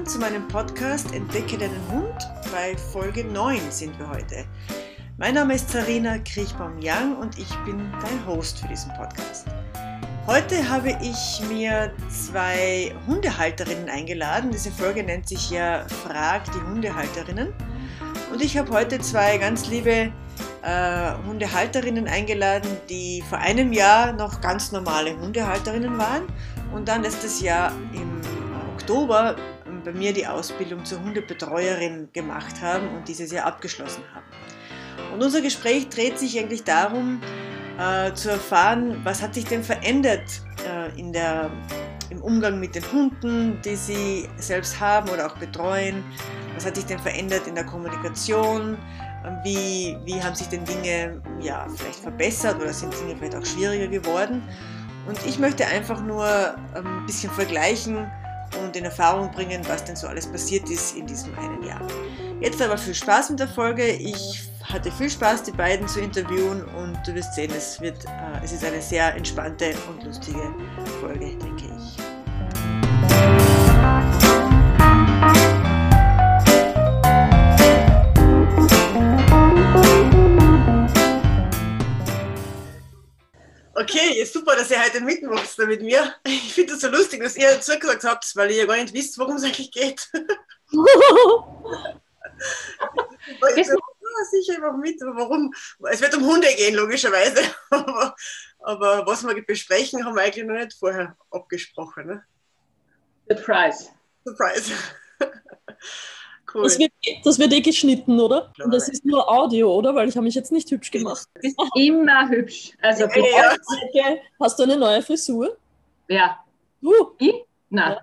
willkommen zu meinem Podcast Entdecke deinen Hund. Bei Folge 9 sind wir heute. Mein Name ist Sarina Kriechbaum-Young und ich bin dein Host für diesen Podcast. Heute habe ich mir zwei Hundehalterinnen eingeladen. Diese Folge nennt sich ja Frag die Hundehalterinnen. Und ich habe heute zwei ganz liebe äh, Hundehalterinnen eingeladen, die vor einem Jahr noch ganz normale Hundehalterinnen waren und dann letztes Jahr im Oktober bei mir die Ausbildung zur Hundebetreuerin gemacht haben und dieses Jahr abgeschlossen haben. Und unser Gespräch dreht sich eigentlich darum, äh, zu erfahren, was hat sich denn verändert äh, in der, im Umgang mit den Hunden, die sie selbst haben oder auch betreuen. Was hat sich denn verändert in der Kommunikation? Ähm, wie, wie haben sich denn Dinge ja, vielleicht verbessert oder sind Dinge vielleicht auch schwieriger geworden? Und ich möchte einfach nur ähm, ein bisschen vergleichen, und in Erfahrung bringen, was denn so alles passiert ist in diesem einen Jahr. Jetzt aber viel Spaß mit der Folge. Ich hatte viel Spaß, die beiden zu interviewen und du wirst sehen, es, wird, äh, es ist eine sehr entspannte und lustige Folge, denke ich. Okay, ist super, dass ihr heute mitmacht da mit mir. Ich finde es so lustig, dass ihr zugesagt habt, weil ihr ja gar nicht wisst, worum es eigentlich geht. ich so, sicher einfach mit, warum. Es wird um Hunde gehen, logischerweise. aber, aber, was wir besprechen, haben wir eigentlich noch nicht vorher abgesprochen. Ne? Surprise. Surprise. Cool. Das wird, das wird eh geschnitten, oder? Klar, Und das ist nur Audio, oder? Weil ich habe mich jetzt nicht hübsch gemacht. Du bist immer hübsch. Also ja, ja. Hast du eine neue Frisur? Ja. Du? Ich? Nein.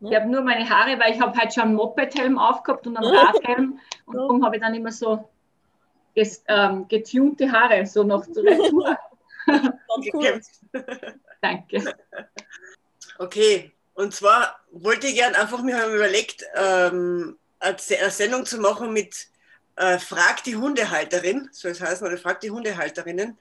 Ja. Ich habe nur meine Haare, weil ich habe halt schon einen Moped-Helm aufgehabt und einen Radhelm. Und darum habe ich dann immer so ges, ähm, getunte Haare, so noch zur Retour. cool. Danke. Okay, und zwar wollte ich gerne einfach mir überlegt, ähm, eine Sendung zu machen mit äh, Frag die Hundehalterin, soll es heißen, oder Frag die Hundehalterinnen.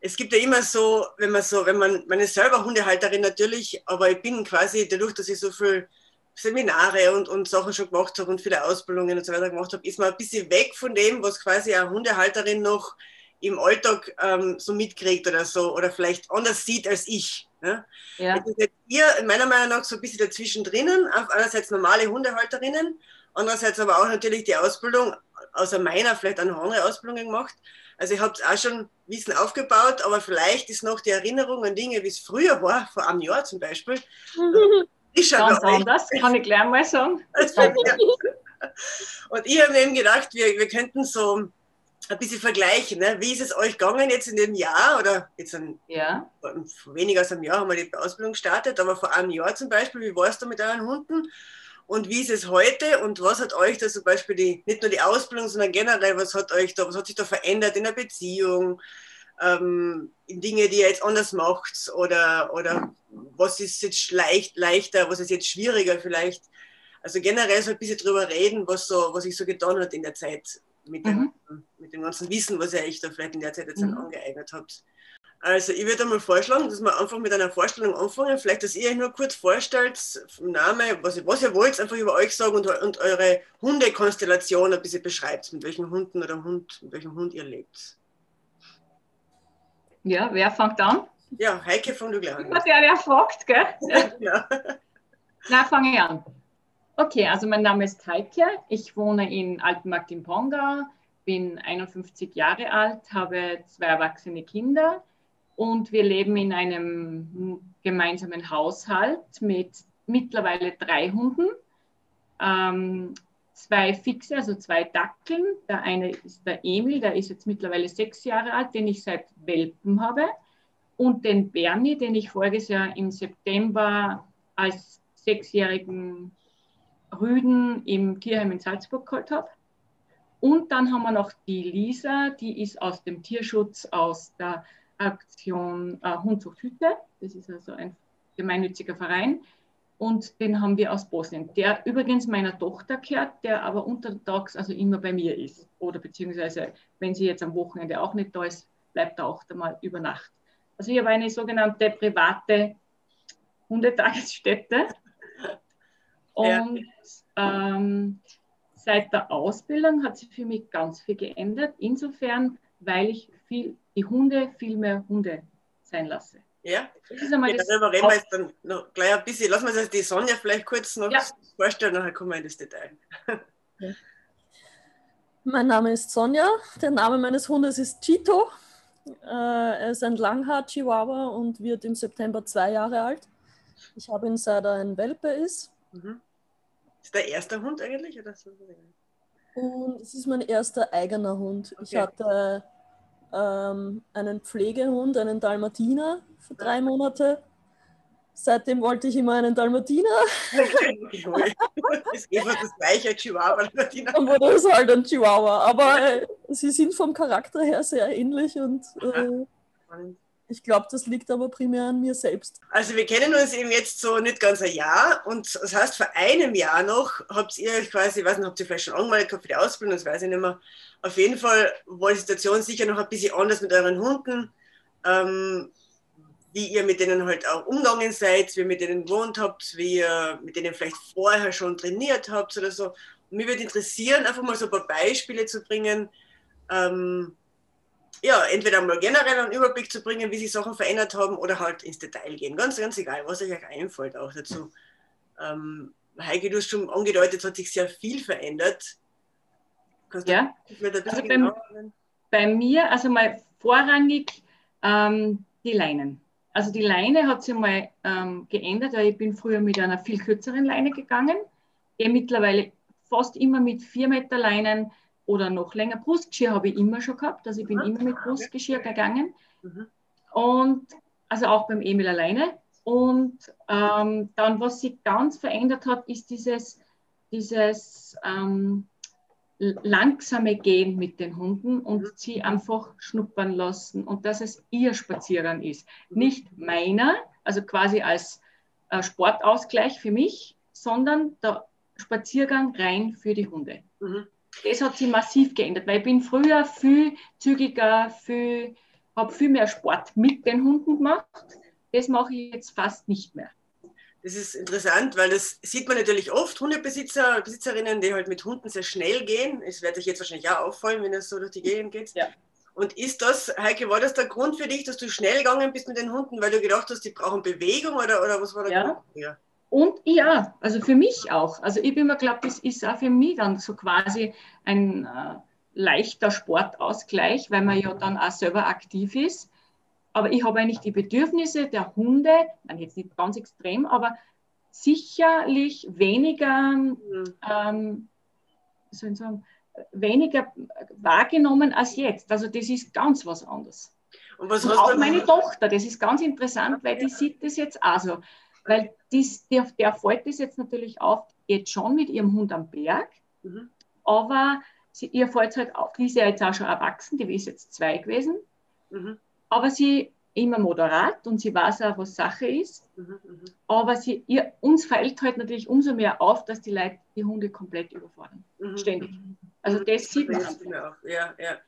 Es gibt ja immer so, wenn man so, wenn man, man ist selber Hundehalterin natürlich, aber ich bin quasi dadurch, dass ich so viel Seminare und, und Sachen schon gemacht habe und viele Ausbildungen und so weiter gemacht habe, ist man ein bisschen weg von dem, was quasi eine Hundehalterin noch im Alltag ähm, so mitkriegt oder so oder vielleicht anders sieht als ich. Ne? Ja. Jetzt seid ihr meiner Meinung nach so ein bisschen dazwischen drinnen, einerseits normale Hundehalterinnen Andererseits aber auch natürlich die Ausbildung, außer meiner, vielleicht auch noch andere Ausbildungen gemacht. Also ich habe auch schon Wissen aufgebaut, aber vielleicht ist noch die Erinnerung an Dinge, wie es früher war, vor einem Jahr zum Beispiel. Ich Ganz anders, kann ich gleich mal sagen. Und ich habe mir eben gedacht, wir, wir könnten so ein bisschen vergleichen. Ne? Wie ist es euch gegangen jetzt in dem Jahr oder jetzt ein, ja. weniger als einem Jahr haben wir die Ausbildung gestartet, aber vor einem Jahr zum Beispiel, wie warst du mit euren Hunden? Und wie ist es heute und was hat euch da zum Beispiel die, nicht nur die Ausbildung, sondern generell, was hat euch da, was hat sich da verändert in der Beziehung, ähm, in Dinge, die ihr jetzt anders macht oder, oder was ist jetzt leicht, leichter, was ist jetzt schwieriger vielleicht? Also generell so ein bisschen drüber reden, was so, was sich so getan hat in der Zeit mit, mhm. dem, mit dem ganzen Wissen, was ihr euch da vielleicht in der Zeit jetzt mhm. angeeignet habt. Also ich würde einmal vorschlagen, dass wir einfach mit einer Vorstellung anfangen. Vielleicht, dass ihr euch nur kurz vorstellt, vom Namen, was, was ihr wollt, einfach über euch sagen und, und eure Hundekonstellation ein bisschen beschreibt, mit welchen Hunden oder Hund, mit welchem Hund ihr lebt. Ja, wer fängt an? Ja, Heike, fang du gleich an. Der, der fragt, gell? ja. Na, fange ich an. Okay, also mein Name ist Heike. Ich wohne in Altenmarkt im Pongau, bin 51 Jahre alt, habe zwei erwachsene Kinder und wir leben in einem gemeinsamen Haushalt mit mittlerweile drei Hunden, ähm, zwei Fixe, also zwei Dackeln. Der eine ist der Emil, der ist jetzt mittlerweile sechs Jahre alt, den ich seit Welpen habe. Und den Bernie, den ich voriges Jahr im September als sechsjährigen Rüden im Tierheim in Salzburg geholt habe. Und dann haben wir noch die Lisa, die ist aus dem Tierschutz aus der Aktion äh, Hund sucht Hütte. Das ist also ein gemeinnütziger Verein. Und den haben wir aus Bosnien, der übrigens meiner Tochter gehört, der aber untertags also immer bei mir ist. Oder beziehungsweise, wenn sie jetzt am Wochenende auch nicht da ist, bleibt er auch da mal über Nacht. Also ich habe eine sogenannte private Hundetagesstätte. Und ähm, seit der Ausbildung hat sich für mich ganz viel geändert. Insofern, weil ich viel, die Hunde viel mehr Hunde sein lasse. Ja, das ist einmal ja, darüber reden wir jetzt dann noch gleich ein bisschen. Lassen wir uns die Sonja vielleicht kurz noch ja. vorstellen, dann kommen wir in das Detail. Ja. Mein Name ist Sonja. Der Name meines Hundes ist Chito. Äh, er ist ein Langhaar-Chihuahua und wird im September zwei Jahre alt. Ich habe ihn seit er ein Welpe ist. Mhm. Ist der erste Hund eigentlich? Oder? Und es ist mein erster eigener Hund. Okay. Ich hatte ähm, einen Pflegehund, einen Dalmatiner für drei Monate. Seitdem wollte ich immer einen Dalmatiner. Okay, ist immer das gleiche Chihuahua. Dann wurde es halt ein Chihuahua. Aber äh, sie sind vom Charakter her sehr ähnlich und äh, ich glaube, das liegt aber primär an mir selbst. Also wir kennen uns eben jetzt so nicht ganz ein Jahr und das heißt, vor einem Jahr noch habt ihr euch quasi, ich weiß nicht, habt ihr vielleicht schon angemeldet für die Ausbildung, das weiß ich nicht mehr. Auf jeden Fall war die Situation sicher noch ein bisschen anders mit euren Hunden. Ähm, wie ihr mit denen halt auch umgegangen seid, wie ihr mit denen gewohnt habt, wie ihr mit denen vielleicht vorher schon trainiert habt oder so. Und mich würde interessieren, einfach mal so ein paar Beispiele zu bringen, ähm, ja, entweder mal generell einen Überblick zu bringen, wie sich Sachen verändert haben oder halt ins Detail gehen. Ganz, ganz egal, was euch einfällt auch dazu. Ähm, Heike, du hast schon angedeutet, hat sich sehr viel verändert. Kannst ja, also bei, bei, mir, also mal vorrangig ähm, die Leinen. Also die Leine hat sich mal ähm, geändert, weil ich bin früher mit einer viel kürzeren Leine gegangen. Gehe mittlerweile fast immer mit 4 Meter Leinen oder noch länger. Brustgeschirr habe ich immer schon gehabt, also ich bin immer mit Brustgeschirr gegangen. Mhm. Und also auch beim Emil alleine. Und ähm, dann, was sich ganz verändert hat, ist dieses, dieses ähm, langsame Gehen mit den Hunden und mhm. sie einfach schnuppern lassen und dass es ihr Spaziergang ist. Mhm. Nicht meiner, also quasi als äh, Sportausgleich für mich, sondern der Spaziergang rein für die Hunde. Mhm. Das hat sich massiv geändert, weil ich bin früher viel zügiger, viel, habe viel mehr Sport mit den Hunden gemacht. Das mache ich jetzt fast nicht mehr. Das ist interessant, weil das sieht man natürlich oft, Hundebesitzer, Besitzerinnen, die halt mit Hunden sehr schnell gehen. Es wird euch jetzt wahrscheinlich auch auffallen, wenn es so durch die Gegend geht. Ja. Und ist das, Heike, war das der Grund für dich, dass du schnell gegangen bist mit den Hunden, weil du gedacht hast, die brauchen Bewegung oder, oder was war der ja. Grund? Ja. Und ja, also für mich auch. Also ich bin mir glaubt, das ist auch für mich dann so quasi ein äh, leichter Sportausgleich, weil man ja dann auch selber aktiv ist aber ich habe eigentlich die Bedürfnisse der Hunde, nein, jetzt nicht ganz extrem, aber sicherlich weniger, mhm. ähm, soll ich sagen, weniger wahrgenommen als jetzt. Also das ist ganz was anderes. Und, was Und auch meine Tochter, das ist ganz interessant, weil die sieht das jetzt auch so. Weil dies, der, der fällt das jetzt natürlich auf, geht schon mit ihrem Hund am Berg, mhm. aber sie, ihr fällt es halt auf, die ist ja jetzt auch schon erwachsen, die ist jetzt zwei gewesen. Mhm aber sie immer moderat und sie weiß auch, was Sache ist. Mhm, mhm, aber sie, ihr, uns fällt halt natürlich umso mehr auf, dass die Leute die Hunde komplett überfordern. Mhm. Ständig. Also mhm. das sieht man. Ja, ja, ja.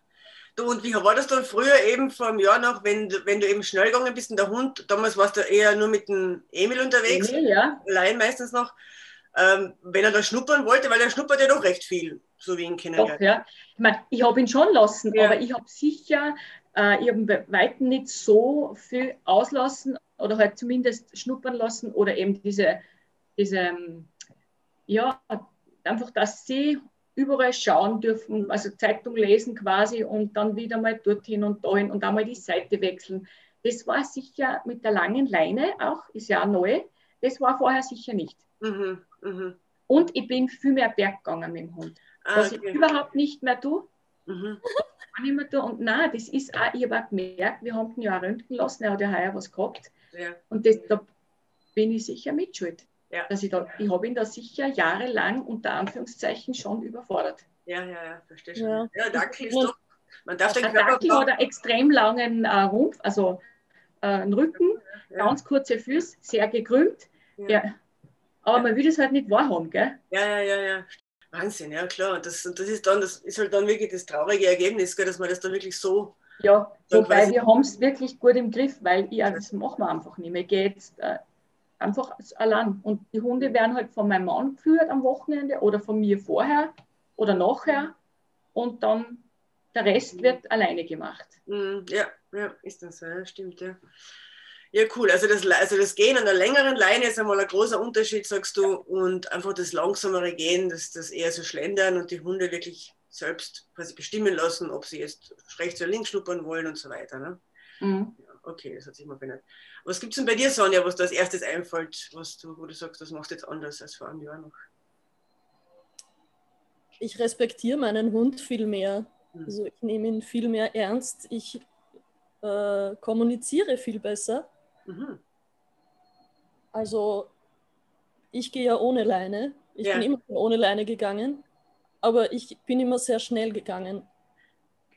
Du, und wie war das dann früher eben vor einem Jahr noch, wenn, wenn du eben schnell gegangen bist und der Hund, damals warst du eher nur mit dem Emil unterwegs, Emil, ja. allein meistens noch, ähm, wenn er da schnuppern wollte, weil er schnuppert ja doch recht viel, so wie ihn kennen. Doch, ja. Ich meine, ich habe ihn schon lassen, ja. aber ich habe sicher äh, ich habe bei Weitem nicht so viel auslassen oder halt zumindest schnuppern lassen oder eben diese, diese ähm, ja, einfach, dass sie überall schauen dürfen, also Zeitung lesen quasi und dann wieder mal dorthin und dahin und einmal die Seite wechseln. Das war sicher mit der langen Leine auch, ist ja neu, das war vorher sicher nicht. Mhm, mh. Und ich bin viel mehr Berg gegangen mit dem Hund, ah, was okay. ich überhaupt nicht mehr tue. Mhm nicht mehr da. Und nein, das ist auch, ich habe auch gemerkt, wir haben ihn ja auch röntgen lassen, er hat ja heuer was gehabt. Ja. Und das, da bin ich sicher mitschuld. Ja. Dass ich da, ich habe ihn da sicher jahrelang unter Anführungszeichen schon überfordert. Ja, ja, ja, verstehe schon. Ja, ja Dackel ist doch, man darf den Körper... Dackel hat einen extrem langen äh, Rumpf, also äh, einen Rücken, ja. ganz kurze Füße, sehr gekrümmt. Ja. Aber man will das halt nicht wahrhaben, gell? Ja, ja, ja, ja. Wahnsinn, ja klar. Und das, das ist dann, das ist halt dann wirklich das traurige Ergebnis, gell, dass man das dann wirklich so. Ja, wobei wir haben es wirklich gut im Griff, weil ich, das machen wir einfach nicht mehr. Ich gehe jetzt äh, einfach allein. Und die Hunde werden halt von meinem Mann geführt am Wochenende oder von mir vorher oder nachher. Und dann der Rest wird alleine gemacht. Mhm, ja, ja, ist das so, ja, stimmt, ja. Ja, cool. Also das, also das Gehen an der längeren Leine ist einmal ein großer Unterschied, sagst du, und einfach das langsamere Gehen, das, das eher so schlendern und die Hunde wirklich selbst quasi bestimmen lassen, ob sie jetzt rechts oder links schnuppern wollen und so weiter. Ne? Mhm. Okay, das hat sich mal verändert. Was gibt es denn bei dir, Sonja, was da als erstes einfällt, was du, wo du sagst, das machst du jetzt anders als vor einem Jahr noch? Ich respektiere meinen Hund viel mehr. Mhm. Also ich nehme ihn viel mehr ernst. Ich äh, kommuniziere viel besser. Mhm. Also ich gehe ja ohne Leine. Ich ja. bin immer ohne Leine gegangen, aber ich bin immer sehr schnell gegangen,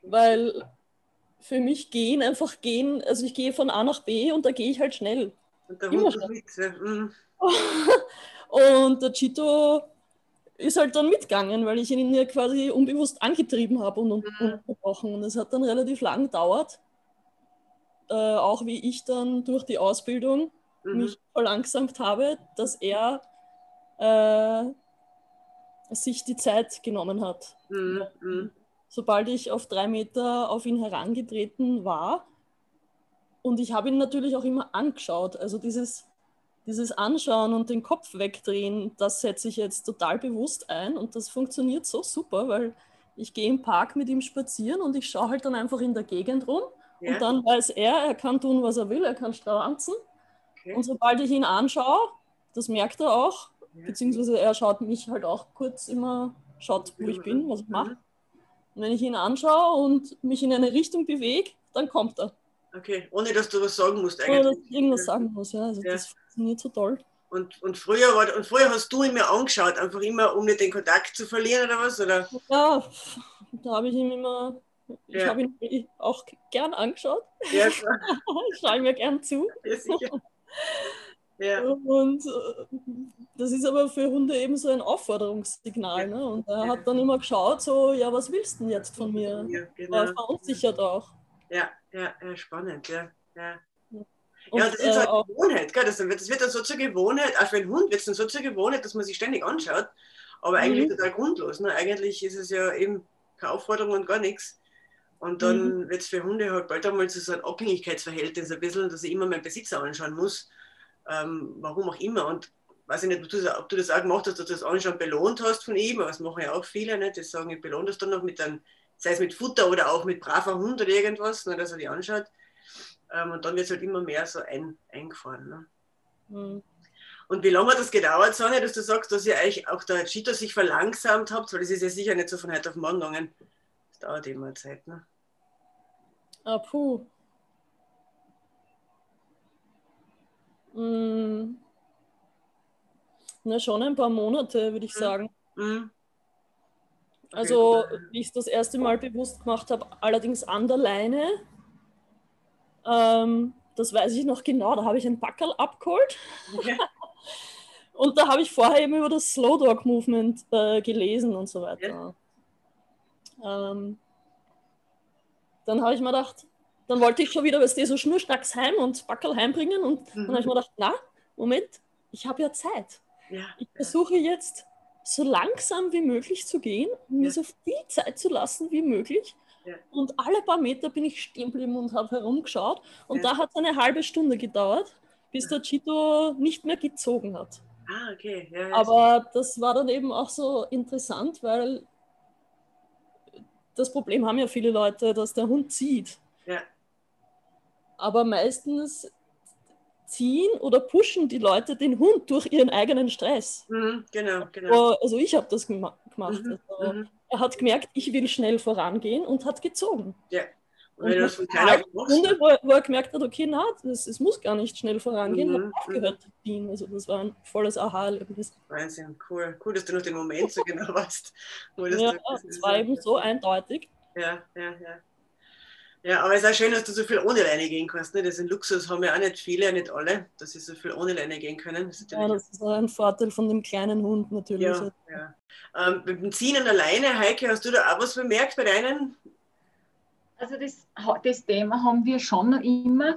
weil für mich gehen einfach gehen, also ich gehe von A nach B und da gehe ich halt schnell. Und der immer schnell. Mit, ja. mhm. und der Chito ist halt dann mitgegangen, weil ich ihn ja quasi unbewusst angetrieben habe und unterbrochen. Und es hat dann relativ lang gedauert, äh, auch wie ich dann durch die Ausbildung mhm. mich verlangsamt habe, dass er äh, sich die Zeit genommen hat. Mhm. Mhm. Sobald ich auf drei Meter auf ihn herangetreten war, und ich habe ihn natürlich auch immer angeschaut. Also dieses, dieses Anschauen und den Kopf wegdrehen, das setze ich jetzt total bewusst ein und das funktioniert so super, weil ich gehe im Park mit ihm spazieren und ich schaue halt dann einfach in der Gegend rum ja. Und dann weiß er, er kann tun, was er will, er kann stranzen. Okay. Und sobald ich ihn anschaue, das merkt er auch, ja. beziehungsweise er schaut mich halt auch kurz immer, schaut, wo ich bin, was ich mache. Und wenn ich ihn anschaue und mich in eine Richtung bewege, dann kommt er. Okay, ohne dass du was sagen musst eigentlich. Ohne dass ich irgendwas sagen muss, ja. Also ja. das funktioniert so toll. Und, und, früher war, und früher hast du ihn mir angeschaut, einfach immer, um nicht den Kontakt zu verlieren oder was? Oder? Ja, da habe ich ihn immer ich ja. habe ihn auch gern angeschaut. Ja, ich schaue mir gern zu. Ja, sicher. Ja. Und äh, das ist aber für Hunde eben so ein Aufforderungssignal. Ne? Und er hat dann immer geschaut, so, ja, was willst du denn jetzt von mir? Ja, genau. Er verunsichert auch. Ja, ja, ja spannend, ja. ja. Und, ja, das ist halt äh, Gewohnheit, gell? Das, wird, das wird dann so zur Gewohnheit, auch für einen Hund wird es dann so zur Gewohnheit, dass man sich ständig anschaut, aber eigentlich mhm. total grundlos. Ne? Eigentlich ist es ja eben keine Aufforderung und gar nichts. Und dann mhm. wird es für Hunde halt bald einmal zu so einem Abhängigkeitsverhältnis ein bisschen, dass ich immer meinen Besitzer anschauen muss. Ähm, warum auch immer. Und weiß ich nicht, ob du, das, ob du das auch gemacht hast, dass du das Anschauen belohnt hast von ihm, aber das machen ja auch viele, nicht? das sagen, ich belohne das dann noch mit einem, sei es mit Futter oder auch mit braver Hund oder irgendwas, ne, dass er die anschaut. Ähm, und dann wird es halt immer mehr so ein, eingefahren. Ne? Mhm. Und wie lange hat das gedauert, Sonja, dass du sagst, dass ihr euch auch der Cheetah sich verlangsamt habt, weil das ist ja sicher nicht so von heute auf morgen gegangen. Das dauert immer Zeit, ne? Ah, puh. Hm. Na, schon ein paar Monate, würde ich mhm. sagen. Mhm. Okay. Also, wie ich es das erste Mal bewusst gemacht habe, allerdings an der Leine. Ähm, das weiß ich noch genau, da habe ich ein Backerl abgeholt. Okay. und da habe ich vorher eben über das Slow Dog Movement äh, gelesen und so weiter. Ja. Ähm, dann habe ich mir gedacht, dann wollte ich schon wieder, was die so schnurstracks heim und Backel heimbringen und mhm. dann habe ich mir gedacht, na, Moment, ich habe ja Zeit. Ja, ich versuche jetzt so langsam wie möglich zu gehen, mir ja. so viel Zeit zu lassen wie möglich. Ja. Und alle paar Meter bin ich stehen geblieben und habe herumgeschaut. Und da hat es eine halbe Stunde gedauert, bis der Chito nicht mehr gezogen hat. Ah, okay. Aber das war dann eben auch so interessant, weil das Problem haben ja viele Leute, dass der Hund zieht. Ja. Aber meistens ziehen oder pushen die Leute den Hund durch ihren eigenen Stress. Mhm, genau, genau. Also ich habe das gemacht. Mhm, also mhm. Er hat gemerkt, ich will schnell vorangehen und hat gezogen. Ja. Und, und das Runde, wo, wo, er gemerkt hat, okay, na, das, es muss gar nicht schnell vorangehen, mhm, hat aufgehört zu ziehen. Also das war ein volles Aha-Erlebnis. Wahnsinn, cool. Cool, dass du noch den Moment so genau weißt. ja, es war eben so eindeutig. Ja, ja, ja. Ja, aber es ist auch schön, dass du so viel ohne Leine gehen kannst. Ne? Das ist ein Luxus, haben ja auch nicht viele, nicht alle, dass sie so viel ohne Leine gehen können. Das ja, das ist ein Vorteil von dem kleinen Hund natürlich. Ja, ja. Ähm, mit dem Ziehen an der Leine, Heike, hast du da auch was bemerkt bei deinen also das, das Thema haben wir schon noch immer,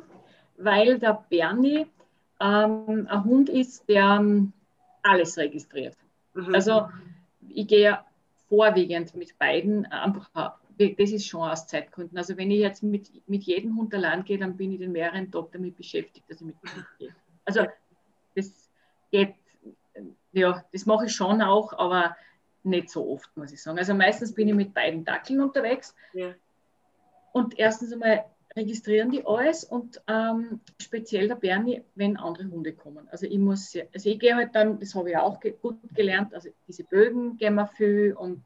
weil der Bernie ähm, ein Hund ist, der ähm, alles registriert. Mhm. Also ich gehe vorwiegend mit beiden einfach, das ist schon aus Zeitgründen. Also wenn ich jetzt mit, mit jedem Hund allein gehe, dann bin ich den mehreren Tag damit beschäftigt, dass ich mit dem Hund gehe. Also das geht, ja, das mache ich schon auch, aber nicht so oft, muss ich sagen. Also meistens bin ich mit beiden Dackeln unterwegs. Ja. Und erstens einmal registrieren die alles und ähm, speziell der Bernie, wenn andere Hunde kommen. Also ich muss, also ich gehe halt dann, das habe ich auch ge gut gelernt, also diese Bögen gehen wir viel und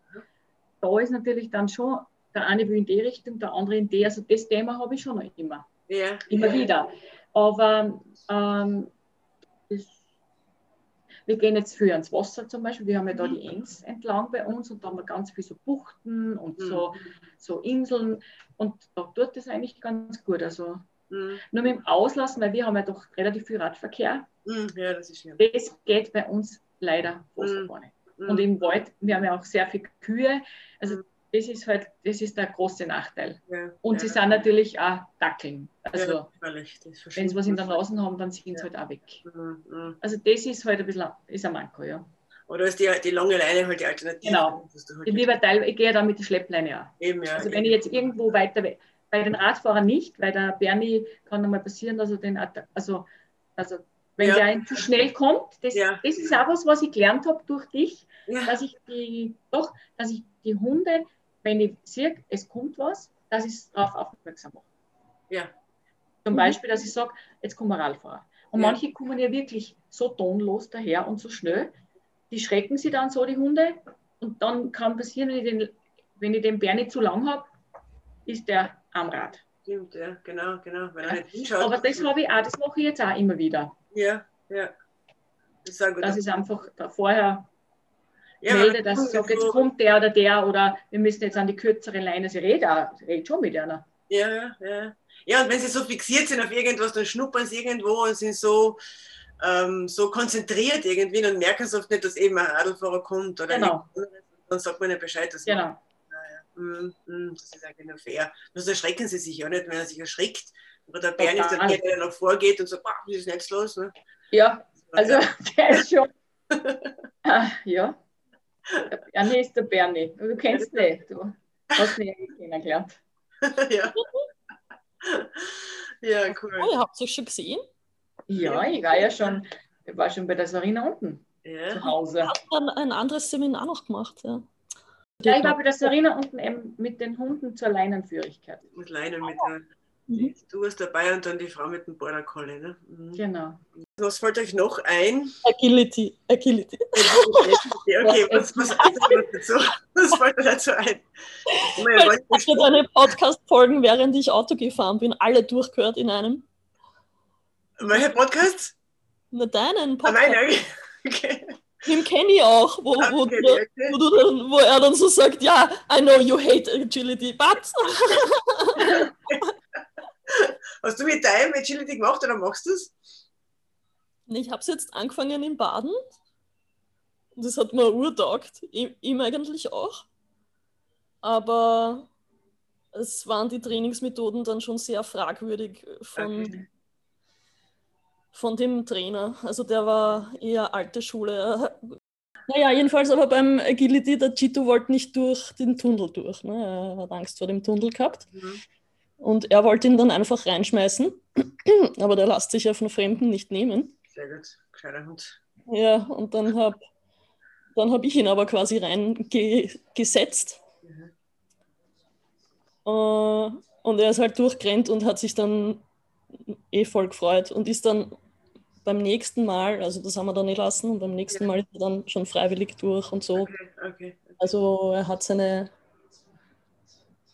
da ist natürlich dann schon, der eine will in die Richtung, der andere in die, also das Thema habe ich schon noch immer, Ja. immer ja. wieder. Aber ähm, das, wir gehen jetzt viel ans Wasser zum Beispiel, wir haben ja da die Enns entlang bei uns und da haben wir ganz viel so Buchten und Mhm. so, so Inseln und da tut das eigentlich ganz gut. Also Mhm. nur mit dem Auslassen, weil wir haben ja doch relativ viel Radverkehr. Mhm. Ja, das ist schön. Das geht bei uns leider fast Mhm. gar nicht. Mhm. Und im Wald, wir haben ja auch sehr viele Kühe. Also Mhm. Das ist halt, das ist der große Nachteil. ja. Und ja. sie sind natürlich auch Dackeln. Also ja, wenn sie was in der Nase haben, dann sind sie Ja. halt auch weg. Mhm. Mhm. Also das ist halt ein bisschen ist ein Manko, ja. Oder ist die, die lange Leine halt die Alternative? Genau. halt Ich, lieber Teil, ich gehe dann mit der Schleppleine auch. eben, ja. Also wenn ich jetzt irgendwo weiter weg, bei den Radfahrern nicht, weil der Bernie kann einmal passieren, dass er den, also, also wenn Ja. der ihm zu schnell kommt, das, Ja. das ist auch was, was ich gelernt habe durch dich, ja. dass ich die, doch, dass ich die Hunde, wenn ich sehe, es kommt was, dass ich darauf aufmerksam mache. Ja. Zum Mhm. Beispiel, dass ich sage, jetzt kommen wir Radfahrer. Und Ja. manche kommen ja wirklich so tonlos daher und so schnell, die schrecken sie dann so, die Hunde. Und dann kann passieren, wenn ich den, wenn ich den Bär nicht zu lang habe, ist der am Rad. Stimmt, ja, genau, genau. Ja. er. Aber das habe ich auch, das mache ich jetzt auch immer wieder. Ja, ja. Das ist gut. Dass ich einfach vorher ja, melde, dass ich so- sage, jetzt kommt der oder der oder wir müssen jetzt an die kürzere Leine. Sie redet auch, sie redet schon mit einer. Ja, ja, ja. Ja, und wenn sie so fixiert sind auf irgendwas, dann schnuppern sie irgendwo und sind so, ähm, so konzentriert irgendwie und merken sie oft nicht, dass eben ein Radlfahrer kommt oder Genau. dann sagt man nicht Bescheid. Dass Genau. Man, naja, mm, mm, das ist eigentlich nur fair. Bloß erschrecken sie sich ja nicht, wenn er sich erschrickt. Oder der Bär ist der, Total. der noch vorgeht und so, "Boah, was ist jetzt los? Ne? Ja, also der ist schon. Ah, ja. Der Bernie ist der Bernie. Du kennst ihn nicht. Du hast ihn ja kennengelernt. ja. ja, cool. Oh, ihr habt es schon gesehen? Ja, ich war ja schon, ich war schon bei der Sarina unten Ja. zu Hause. Hat dann ein anderes Seminar noch gemacht. Ja, Ja, ich war bei der Sarina unten eben mit den Hunden zur Leinenführigkeit. Mit Leinen mit der, Mhm. Du warst dabei und dann die Frau mit dem Border Collie. Ne? Mhm. Genau. Was fällt euch noch ein? Agility. Agility. Okay, was, was, was, dazu? was fällt euch dazu ein? Ich habe deine Podcast-Folgen, während ich Auto gefahren bin, alle durchgehört in einem. Welcher Podcast? Na, deinen Ah, Podcast. nein, okay. Den kenne ich auch, wo, Ah, wo, okay, du, okay. wo, du dann, wo er dann so sagt, ja, I know you hate agility, but Hast du mit deinem Agility gemacht oder machst du es? ich habe es jetzt angefangen in Baden. Das hat mir urtaugt. Ihm, ihm eigentlich auch. Aber es waren die Trainingsmethoden dann schon sehr fragwürdig von, Okay. von dem Trainer. Also der war eher alte Schule. Naja, jedenfalls aber beim Agility, der Chito wollte nicht durch den Tunnel durch. Ne? Er hat Angst vor dem Tunnel gehabt. Mhm. Und er wollte ihn dann einfach reinschmeißen. Aber der lässt sich ja von Fremden nicht nehmen. Sehr gut, gescheiter Hund. Ja, und dann habe dann hab ich ihn aber quasi reingesetzt. Mhm. Äh, und er ist halt durchgerannt und hat sich dann eh voll gefreut und ist dann beim nächsten Mal, also das haben wir dann eh lassen, und beim nächsten Ja. Mal ist er dann schon freiwillig durch und so. Okay, okay. Also er hat seine,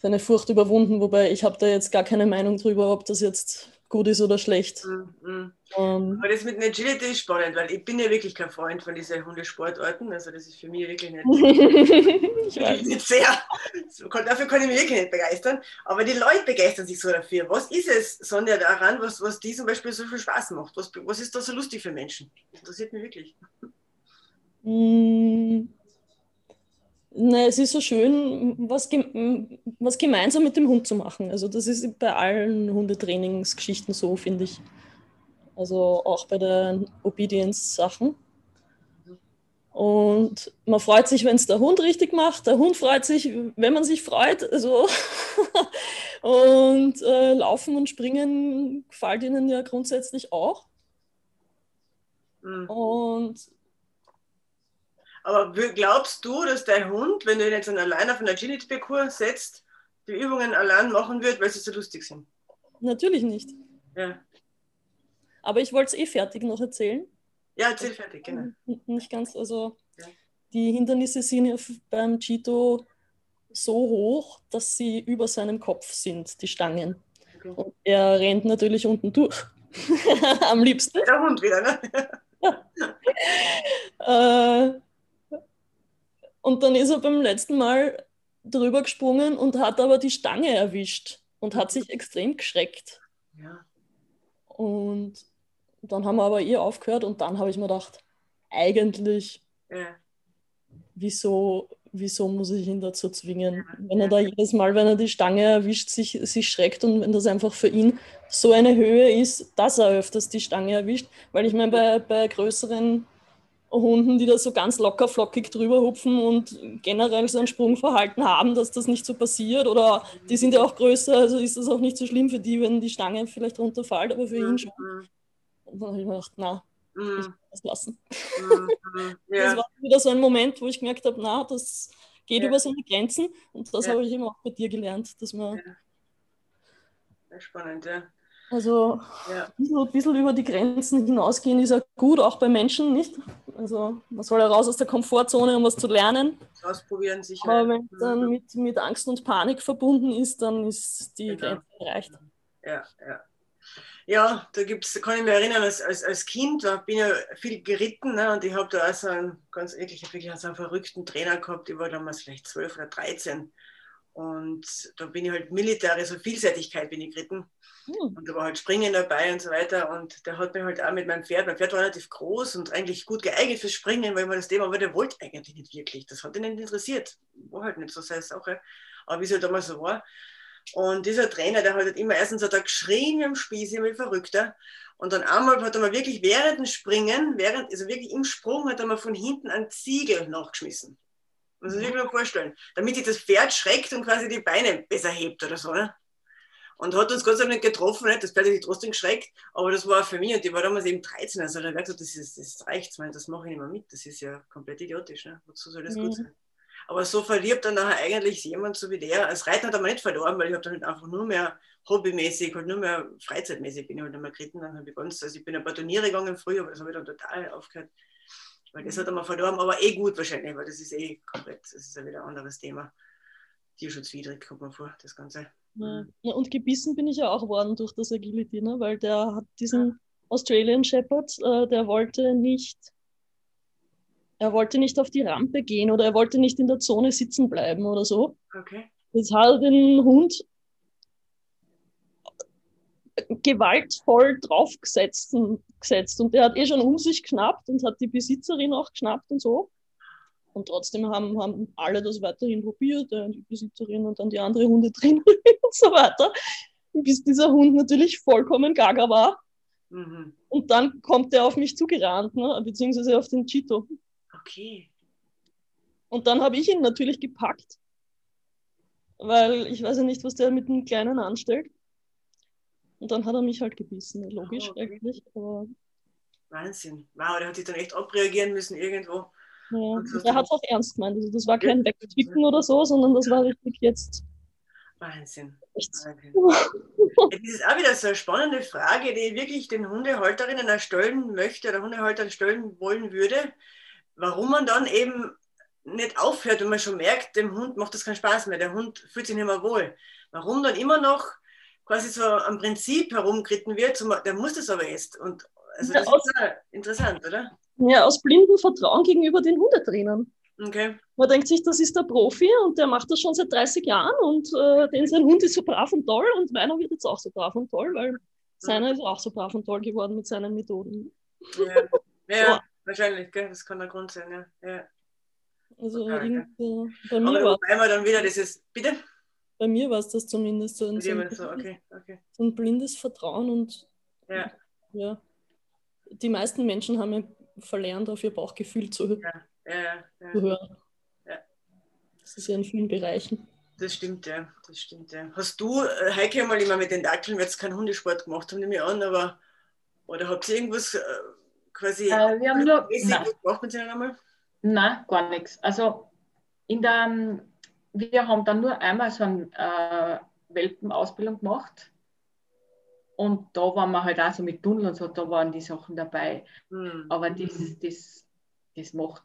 seine Furcht überwunden, wobei ich habe da jetzt gar keine Meinung drüber, ob das jetzt gut ist oder schlecht. Mhm. mhm. Ähm, Aber das mit Agility ist spannend, weil ich bin ja wirklich kein Freund von diesen Hundesportarten. Also das ist für mich wirklich nicht, ich weiß. nicht sehr. Dafür kann ich mich wirklich nicht begeistern. Aber die Leute begeistern sich so dafür. Was ist es, Sonja, daran, was, was die zum Beispiel so viel Spaß macht? Was, was ist da so lustig für Menschen? Das interessiert mich wirklich. Mm, Na, es ist so schön, was, gem was gemeinsam mit dem Hund zu machen. Also das ist bei allen Hundetrainingsgeschichten so, finde ich. Also auch bei den Obedience-Sachen. Und man freut sich, wenn es der Hund richtig macht. Der Hund freut sich, wenn man sich freut. Also und äh, Laufen und Springen gefällt ihnen ja grundsätzlich auch. Mhm. Und aber glaubst du, dass dein Hund, wenn du ihn jetzt allein auf einen Agility-Parcours setzt, die Übungen allein machen wird, weil sie so lustig sind? Natürlich nicht. Ja. Aber ich wollte es eh fertig noch erzählen. Ja, erzähl fertig, genau. Nicht ganz, also ja. die Hindernisse sind ja beim Cheeto so hoch, dass sie über seinem Kopf sind, die Stangen. Okay. Und er rennt natürlich unten durch. Am liebsten. Der Hund wieder, ne? äh, und dann ist er beim letzten Mal drüber gesprungen und hat aber die Stange erwischt und hat sich extrem geschreckt. Ja. Und dann haben wir aber eh aufgehört und dann habe ich mir gedacht, eigentlich, ja. wieso, wieso muss ich ihn dazu zwingen? Wenn er da jedes Mal, wenn er die Stange erwischt, sich, sich schreckt und wenn das einfach für ihn so eine Höhe ist, dass er öfters die Stange erwischt. Weil ich meine, bei, bei größeren Hunden, die da so ganz locker flockig drüber hupfen und generell so ein Sprungverhalten haben, dass das nicht so passiert. Oder die sind ja auch größer, also ist das auch nicht so schlimm für die, wenn die Stange vielleicht runterfällt, aber für ihn schon. Und dann habe ich mir gedacht, na, ich kann das lassen. Ja. Das war wieder so ein Moment, wo ich gemerkt habe, na, das geht ja. über seine Grenzen. Und das ja. habe ich eben auch bei dir gelernt, dass man. Ja. Spannend, ja. Also ja. ein, bisschen, ein bisschen über die Grenzen hinausgehen ist ja gut, auch bei Menschen, nicht? Also man soll ja raus aus der Komfortzone, um was zu lernen. Ausprobieren sicher. Aber wenn es dann mit, mit Angst und Panik verbunden ist, dann ist die genau. Grenze erreicht. Ja, ja. Ja, da gibt's, kann ich mich erinnern, als, als, als Kind, da bin ich ja viel geritten ne, und ich habe da auch so einen ganz wirklich, wirklich so einen verrückten Trainer gehabt, ich war damals vielleicht 12 oder 13 und da bin ich halt militärisch, so Vielseitigkeit bin ich geritten. Hm. Und da war halt Springen dabei und so weiter. Und der hat mir halt auch mit meinem Pferd, mein Pferd war relativ groß und eigentlich gut geeignet fürs Springen, weil man das Thema, aber der wollte eigentlich nicht wirklich. Das hat ihn nicht interessiert. War halt nicht so seine Sache. Aber wie es halt damals so war. Und dieser Trainer, der hat halt immer erstens hat er geschrien wie am Spieß, wie Verrückter. Und dann einmal hat er mal wirklich während dem Springen, während, also wirklich im Sprung, hat er mal von hinten einen Ziegel nachgeschmissen. Muss man sich mal vorstellen. Damit sich das Pferd schreckt und quasi die Beine besser hebt oder so. Ne? Und hat uns Gott sei Dank nicht getroffen, nicht? das Pferd hat sich trotzdem geschreckt, aber das war für mich, und die war damals eben 13, also da gesagt, das, ist, das reicht, das mache ich nicht mehr mit, das ist ja komplett idiotisch, ne? wozu soll das mhm. gut sein? Aber so verliert dann nachher eigentlich jemand so wie der. Als Reiter hat er mir nicht verloren, weil ich habe dann halt einfach nur mehr hobbymäßig und nur mehr freizeitmäßig bin ich halt nicht mehr geritten. Dann habe ich ganz, also ich bin ein paar Turniere gegangen früher, aber das habe ich dann total aufgehört. Weil das hat er mal verloren, aber eh gut wahrscheinlich, weil das ist eh komplett, das ist ja wieder ein anderes Thema. Tierschutzwidrig, kommt man vor, das Ganze. Ja. ja. und gebissen bin ich ja auch worden durch das Agility, ne? weil der hat diesen Australian Shepherd, äh, der wollte nicht, er wollte nicht auf die Rampe gehen oder er wollte nicht in der Zone sitzen bleiben oder so. Okay. Jetzt hat den Hund gewaltvoll draufgesetzt gesetzt, und der hat eh schon um sich geschnappt und hat die Besitzerin auch geschnappt und so. Und trotzdem haben, haben alle das weiterhin probiert, die Besitzerin und dann die andere Hunde drin und so weiter, bis dieser Hund natürlich vollkommen gaga war. Mhm. Und dann kommt er auf mich zugerannt, ne? beziehungsweise auf den Cheeto. Okay. Und dann habe ich ihn natürlich gepackt, weil ich weiß ja nicht, was der mit dem Kleinen anstellt. Und dann hat er mich halt gebissen, logisch oh, okay. eigentlich. Aber Wahnsinn. Wow, der hat sich dann echt abreagieren müssen irgendwo. Ja, er hat es auch ernst gemeint. Also das war kein Wegzwicken oder so, sondern das war richtig jetzt. Wahnsinn. Wahnsinn. ja, das ist auch wieder so eine spannende Frage, die wirklich den Hundehalterinnen erstellen möchte oder Hundehalter stellen wollen würde. Warum man dann eben nicht aufhört, wenn man schon merkt, dem Hund macht das keinen Spaß mehr, der Hund fühlt sich nicht mehr wohl. Warum dann immer noch quasi so am Prinzip herumgeritten wird, der muss das aber jetzt. Und also das ja, ist ja interessant, oder? Ja, aus blindem Vertrauen gegenüber den Hundetrainern. Okay. Man denkt sich, das ist der Profi und der macht das schon seit 30 Jahren und äh, denn sein Hund ist so brav und toll und meiner wird jetzt auch so brav und toll, weil seiner mhm. ist auch so brav und toll geworden mit seinen Methoden. Ja, ja so. wahrscheinlich, gell? das kann der Grund sein, ja. ja. Also okay, bei mir war wobei man dann wieder dieses, bitte? Bei mir war es das zumindest so ein, so, okay, okay. so ein blindes Vertrauen und ja. ja die meisten Menschen haben ja verlernt, auf ihr Bauchgefühl zu, Ja, ja, ja. zu hören. Ja. Das ist ja in vielen Bereichen. Das stimmt, ja. Das stimmt, ja. Hast du, äh, Heike, mal immer mit den Dackeln jetzt keinen Hundesport gemacht, haben nehme ich an, aber oder habt ihr irgendwas äh, quasi Äh, wir haben nur, mäßig nein, was gemacht mit denen einmal? nein, gar nichts. Also in der, wir haben dann nur einmal so eine äh, Welpenausbildung gemacht. Und da waren wir halt auch so mit Tunnel und so, da waren die Sachen dabei. Hm. Aber das, das, das macht,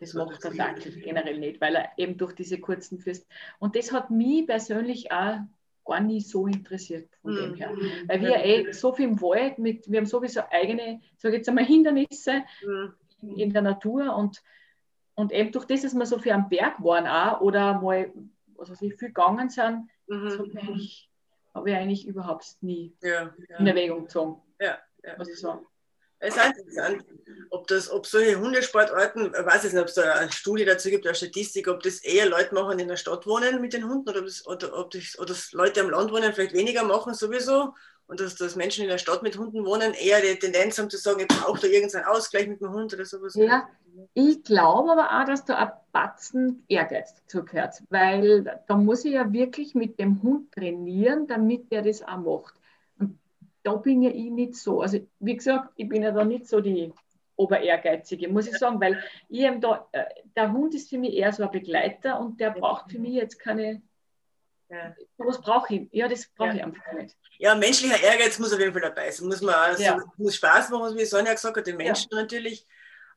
das So, macht der Dackel generell nicht, weil er eben durch diese kurzen Frist. Und das hat mich persönlich auch gar nie so interessiert von dem Hm. her. Weil wir eh so viel im Wald mit, wir haben sowieso eigene, sage ich jetzt einmal, Hindernisse Hm. in, in der Natur und, und eben durch das, dass wir so viel am Berg waren auch oder mal, was weiß ich, viel gegangen sind, Mhm. habe ich eigentlich überhaupt nie Ja, in ja. Erwägung gezogen, Ja, ja. muss ich sagen. Es ist interessant, ob, das, ob solche Hundesportarten, ich weiß nicht, ob es da eine Studie dazu gibt, eine Statistik, ob das eher Leute machen, die in der Stadt wohnen mit den Hunden oder, ob das, oder, ob das, oder das Leute am Land wohnen vielleicht weniger machen sowieso und dass, dass Menschen in der Stadt mit Hunden wohnen eher die Tendenz haben zu sagen, ich brauche da irgendeinen Ausgleich mit dem Hund oder sowas. Ja, ich glaube aber auch, dass da ein Batzen Ehrgeiz dazu gehört, weil da muss ich ja wirklich mit dem Hund trainieren, damit der das auch macht. Da bin ja ich nicht so. Also, wie gesagt, ich bin ja da nicht so die Oberehrgeizige, muss ich sagen, weil ich da, äh, der Hund ist für mich eher so ein Begleiter und der braucht für mich jetzt keine, Ja. was brauche ich? Ja, das brauche Ja. ich einfach nicht. Ja, menschlicher Ehrgeiz muss auf jeden Fall dabei sein. Muss man auch Ja. muss Spaß machen, wie Sonja gesagt hat, den Menschen natürlich.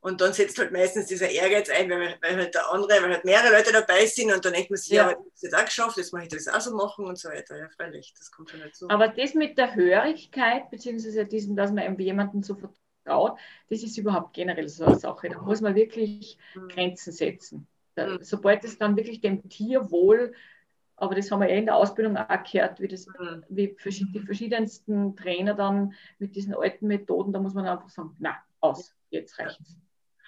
Und dann setzt halt meistens dieser Ehrgeiz ein, weil, weil halt der andere, weil halt mehrere Leute dabei sind und dann denkt man sich, ja, Ja. ja das jetzt auch geschafft, jetzt mache ich das auch so machen und so weiter. Ja, freilich, das kommt schon dazu. Aber das mit der Hörigkeit, beziehungsweise diesem, dass man jemandem so vertraut, das ist überhaupt generell so eine Sache. Da muss man wirklich Mhm. Grenzen setzen. Da, Mhm. sobald es dann wirklich dem Tierwohl, aber das haben wir ja in der Ausbildung auch gehört, wie, das, Mhm. wie die verschiedensten Trainer dann mit diesen alten Methoden, da muss man einfach sagen, na, aus, jetzt reicht's.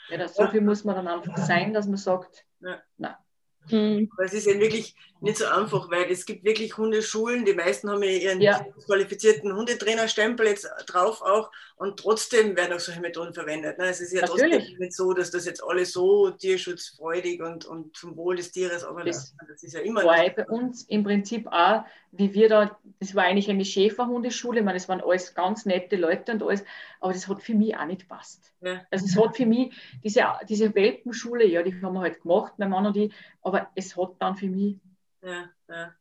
Ja, das, so viel muss man dann einfach sein, dass man sagt, Mhm. Aber es ist eben wirklich nicht so einfach, weil es gibt wirklich Hundeschulen, die meisten haben ja ihren Ja. qualifizierten Hundetrainerstempel jetzt drauf auch und trotzdem werden auch solche Methoden verwendet. Ne? Es ist ja Natürlich. trotzdem nicht so, dass das jetzt alle so tierschutzfreudig und, und zum Wohl des Tieres arbeiten. Das ist ja immer war bei uns im Prinzip auch, wie wir da, das war eigentlich eine Schäferhundeschule, ich meine, das waren alles ganz nette Leute und alles, aber das hat für mich auch nicht passt. Ja. Also es hat für mich, diese, diese Welpenschule, ja, die haben wir halt gemacht, mein Mann und ich, aber es hat dann für mich, Ja, ja.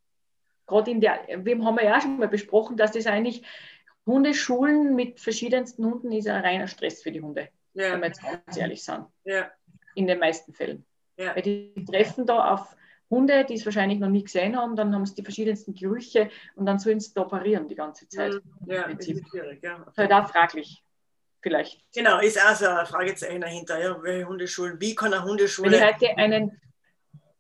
gerade in der, wir haben ja auch schon mal besprochen, dass das eigentlich Hundeschulen mit verschiedensten Hunden ist ein reiner Stress für die Hunde, wenn Ja, wir jetzt ganz ehrlich sind, ja, in den meisten Fällen. ja. Weil die treffen da auf Hunde, die es wahrscheinlich noch nie gesehen haben, dann haben sie die verschiedensten Gerüche und dann sollen sie da operieren die ganze Zeit. ja, im Prinzip. ist schwierig. Ja. Das ist halt auch fraglich, vielleicht. Genau, ist auch so ein Fragezeichen dahinter. Ja. Welche Hundeschulen? Wie kann eine Wenn Hundeschule? ich heute einen,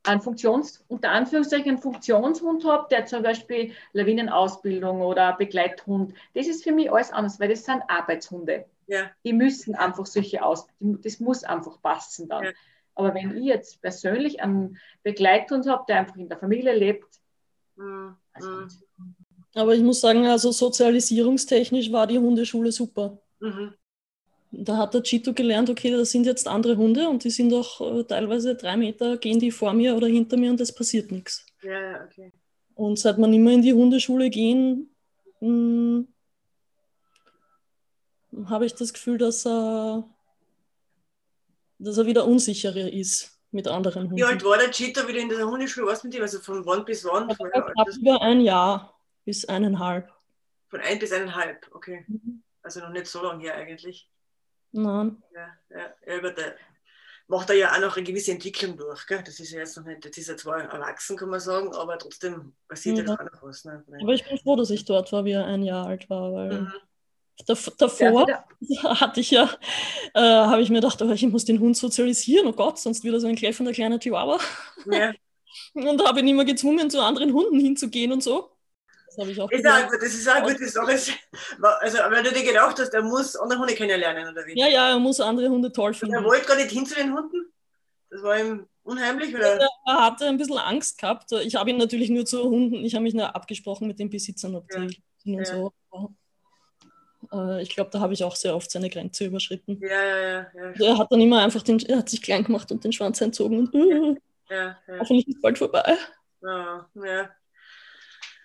einen Funktions, unter Anführungszeichen einen Funktionshund habe, der zum Beispiel Lawinenausbildung oder Begleithund, das ist für mich alles anders, weil das sind Arbeitshunde. Ja, Die müssen einfach solche aus, das muss einfach passen dann. Ja. Aber wenn ich jetzt persönlich einen Begleithund habe, der einfach in der Familie lebt, mm, also Aber ich muss sagen, also sozialisierungstechnisch war die Hundeschule super. mhm. Da hat der Chito gelernt, okay, das sind jetzt andere Hunde und die sind auch äh, teilweise drei Meter, gehen die vor mir oder hinter mir und es passiert nichts. ja, ja, okay. Und seit man immer in die Hundeschule gehen, mh, habe ich das Gefühl, dass er, dass er wieder unsicherer ist mit anderen Hunden. Wie alt war der Cheetah wieder in der Hundeschule? Was mit ihm? Also von wann bis wann? Von, Ab über ein Jahr bis eineinhalb. von ein bis eineinhalb, okay. Mhm. Also noch nicht so lange her eigentlich. Nein. Ja, ja, ja aber der macht er ja auch noch eine gewisse Entwicklung durch. Gell? Das ist ja jetzt noch nicht, jetzt ist er zwar erwachsen, kann man sagen, aber trotzdem passiert ja Ja. auch noch was. Ne? Aber ich bin froh, dass ich dort war, wie er ein Jahr alt war, weil Mhm. dav- Ja, davor wieder- hatte ich ja, äh, habe ich mir gedacht, oh, ich muss den Hund sozialisieren, oh Gott, sonst wird er so ein kläffender kleiner Chihuahua. Ja. Und habe ihn immer gezwungen, zu anderen Hunden hinzugehen und so. Das habe ich auch Ist gut, das ist auch eine gute Sache. Also, weil du dir gedacht hast, er muss andere Hunde kennenlernen, oder wie? Ja, ja, er muss andere Hunde toll Und finden. er wollte gar nicht hin zu den Hunden? Das war ihm unheimlich, oder? Er hatte ein bisschen Angst gehabt. Ich habe ihn natürlich nur zu Hunden, ich habe mich nur abgesprochen mit den Besitzern, ob Ja. die sind und Ja. so. äh, ich glaube, da habe ich auch sehr oft seine Grenze überschritten. Ja, ja, ja. ja. Er hat dann immer einfach den, er hat sich klein gemacht und den Schwanz entzogen und ja, ja. hoffentlich ist bald vorbei. Ja, ja.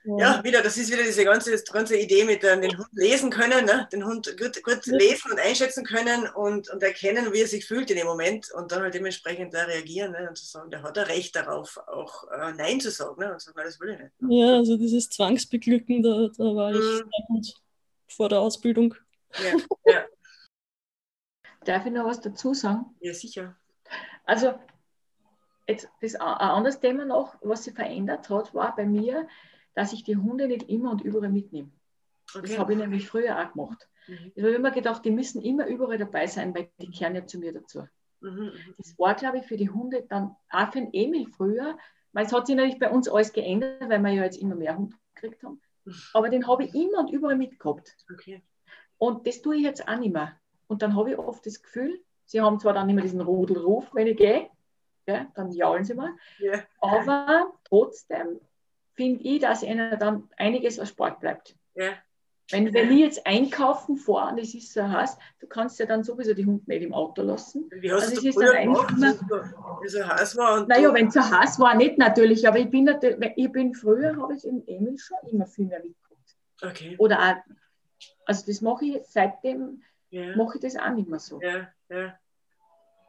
Ja, wieder, das ist wieder diese ganze, ganze Idee mit äh, den Hund lesen können, ne? den Hund gut, gut lesen und einschätzen können und, und erkennen, wie er sich fühlt in dem Moment und dann halt dementsprechend da reagieren ne? und zu sagen, der hat ein Recht darauf, auch äh, Nein zu sagen ne? und zu sagen, "Nein, das will ich nicht. Ja, also dieses Zwangsbeglücken, da, da war ich Mhm. vor der Ausbildung. Ja, ja, Darf ich noch was dazu sagen? ja sicher. Also, jetzt das, ein anderes Thema noch, was sich verändert hat, war bei mir, dass ich die Hunde nicht immer und überall mitnehme. Das Okay. habe ich nämlich früher auch gemacht. Mhm. Ich habe immer gedacht, die müssen immer überall dabei sein, weil die kehren ja zu mir dazu. Mhm, mhm. Das war, glaube ich, für die Hunde dann auch für den Emil früher, weil es hat sich natürlich bei uns alles geändert, weil wir ja jetzt immer mehr Hunde gekriegt haben. Aber den habe ich immer und überall mitgehabt. Okay. Und das tue ich jetzt auch nicht mehr. Und dann habe ich oft das Gefühl, sie haben zwar dann immer diesen Rudelruf, wenn ich gehe, gell, dann jaulen sie mal, Ja. aber trotzdem finde ich, dass ihnen dann einiges erspart bleibt. Ja. Wenn, wenn ich jetzt einkaufen fahre und es ist so heiß, du kannst ja dann sowieso die Hunde nicht im Auto lassen. Wie hast Also du es das ist früher dann gemacht, eigentlich wie so heiß war? Und Naja, wenn es so heiß war, nicht natürlich, aber ich bin, natürlich, ich bin früher, habe ich im Emil schon immer viel mehr mitgehabt. Okay. Oder auch, also das mache ich, seitdem Ja. mache ich das auch nicht mehr so. Ja. Ja.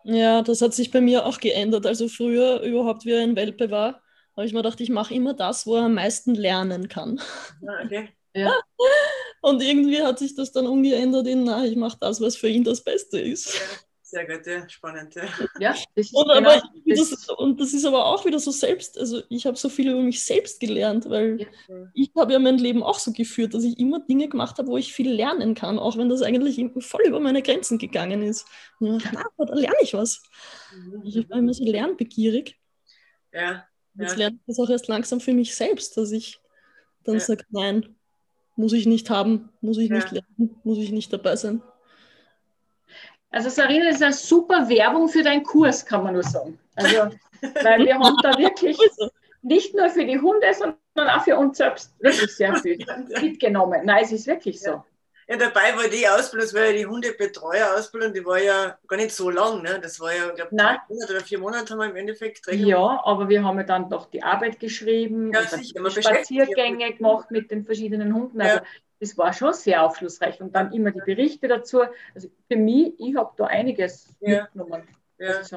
Ja, das hat sich bei mir auch geändert. Also früher überhaupt, wie er ein Welpe war, habe ich mir gedacht, ich mache immer das, wo er am meisten lernen kann. Ah, okay. Und irgendwie hat sich das dann umgeändert in, na, ich mache das, was für ihn das Beste ist. Sehr gut, ja. Spannend, ja. Ja, das ist Und, genau, aber das, das, und das ist aber auch wieder so selbst, also ich habe so viel über mich selbst gelernt, weil Ja. ich habe ja mein Leben auch so geführt, dass ich immer Dinge gemacht habe, wo ich viel lernen kann, auch wenn das eigentlich voll über meine Grenzen gegangen ist. Und ich dachte, ah, aber da lerne ich was. Ich war immer so lernbegierig. Ja. Jetzt Ja. lerne ich das auch erst langsam für mich selbst, dass ich dann Ja. sage, nein, muss ich nicht haben, muss ich Ja. nicht lernen, muss ich nicht dabei sein. also Sarina, das ist eine super Werbung für deinen Kurs, kann man nur sagen. Also, weil wir haben da wirklich Also, nicht nur für die Hunde, sondern auch für uns selbst wirklich sehr viel mitgenommen. Nein, es ist wirklich so. Ja, dabei war die Ausbildung, das war ja die Hundebetreuerausbildung, die war ja gar nicht so lang. Ne? Das war ja, ich glaube, drei Nein. Monate oder vier Monate haben wir im Endeffekt drin. Ja, aber wir haben ja dann doch die Arbeit geschrieben Ja, sicher, ja Spaziergänge gemacht mit den verschiedenen Hunden. Ja. Also das war schon sehr aufschlussreich. Und dann immer die Berichte dazu. Also für mich, ich habe da einiges Ja. mitgenommen. Ja, ich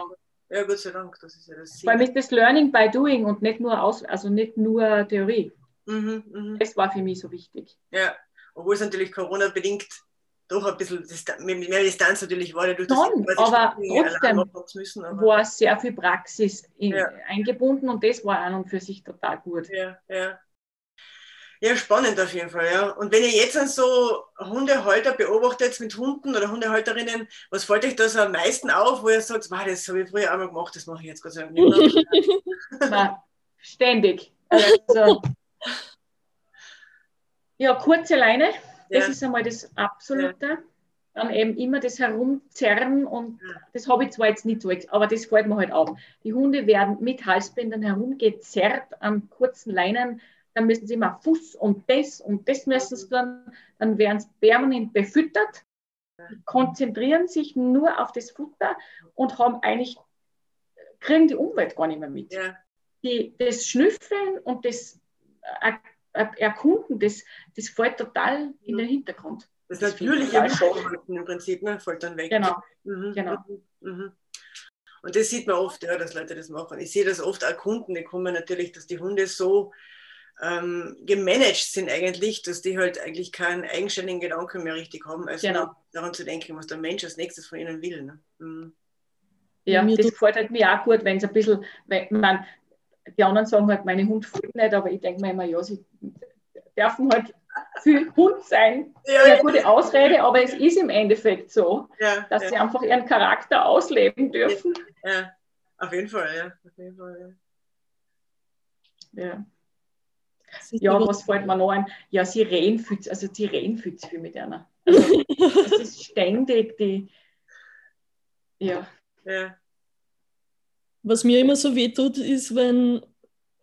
ja, Gott sei Dank, das ist ja das Ziel. ist das Learning by Doing und nicht nur aus, also nicht nur Theorie. Mhm, mhm. Das war für mich so wichtig. Ja, obwohl es natürlich Corona-bedingt doch ein bisschen Distan mit mehr Distanz natürlich war, dadurch, Schon, quasi aber trotzdem müssen. Aber, War sehr viel Praxis in, Ja. eingebunden und das war an und für sich total gut. ja, ja. Ja, spannend auf jeden Fall, ja. Und wenn ihr jetzt dann so Hundehalter beobachtet mit Hunden oder Hundehalterinnen, was fällt euch da so am meisten auf, wo ihr sagt, wow, das habe ich früher auch mal gemacht, das mache ich jetzt Gott sei Dank nicht mehr. Ständig. Also, ja, kurze Leine, das Ja. ist einmal das Absolute. Dann eben immer das Herumzerren und Ja. das habe ich zwar jetzt nicht so, aber das fällt mir halt auf. Die Hunde werden mit Halsbändern herumgezerrt an kurzen Leinen, dann müssen sie immer Fuß und das und das müssen sie tun, dann werden sie permanent befüttert, konzentrieren sich nur auf das Futter und haben eigentlich, kriegen die Umwelt gar nicht mehr mit. Ja, die, das Schnüffeln und das Er- Erkunden, das, das fällt total in den Hintergrund. das Das natürliche Mitverhalten im Prinzip, ne, fällt dann weg. Genau. Mhm, Genau. mhm, mhm. Und das sieht man oft, ja, dass Leute das machen. Ich sehe das oft auch Kunden, die kommen natürlich, dass die Hunde so ähm, gemanagt sind eigentlich, dass die halt eigentlich keinen eigenständigen Gedanken mehr richtig haben, als Genau. daran zu denken, was der Mensch als nächstes von ihnen will. Ne? Mhm. Ja, Mir das gefällt halt mir auch gut, wenn es ein bisschen, wenn man, die anderen sagen halt, meine Hund fühlt nicht, aber ich denke mir immer, ja, sie dürfen halt viel Hund sein. Ja, Eine gute Ausrede, aber es ist im Endeffekt so, ja, dass ja, sie einfach ihren Charakter ausleben dürfen. ja, auf jeden Fall, ja. Auf jeden Fall, ja. Ja, was fällt mir noch ein? Ja, viel, zu- also sie reden viel zu viel mit einer. Also, das ist ständig die, ja, ja. Was mir immer so wehtut, ist, wenn,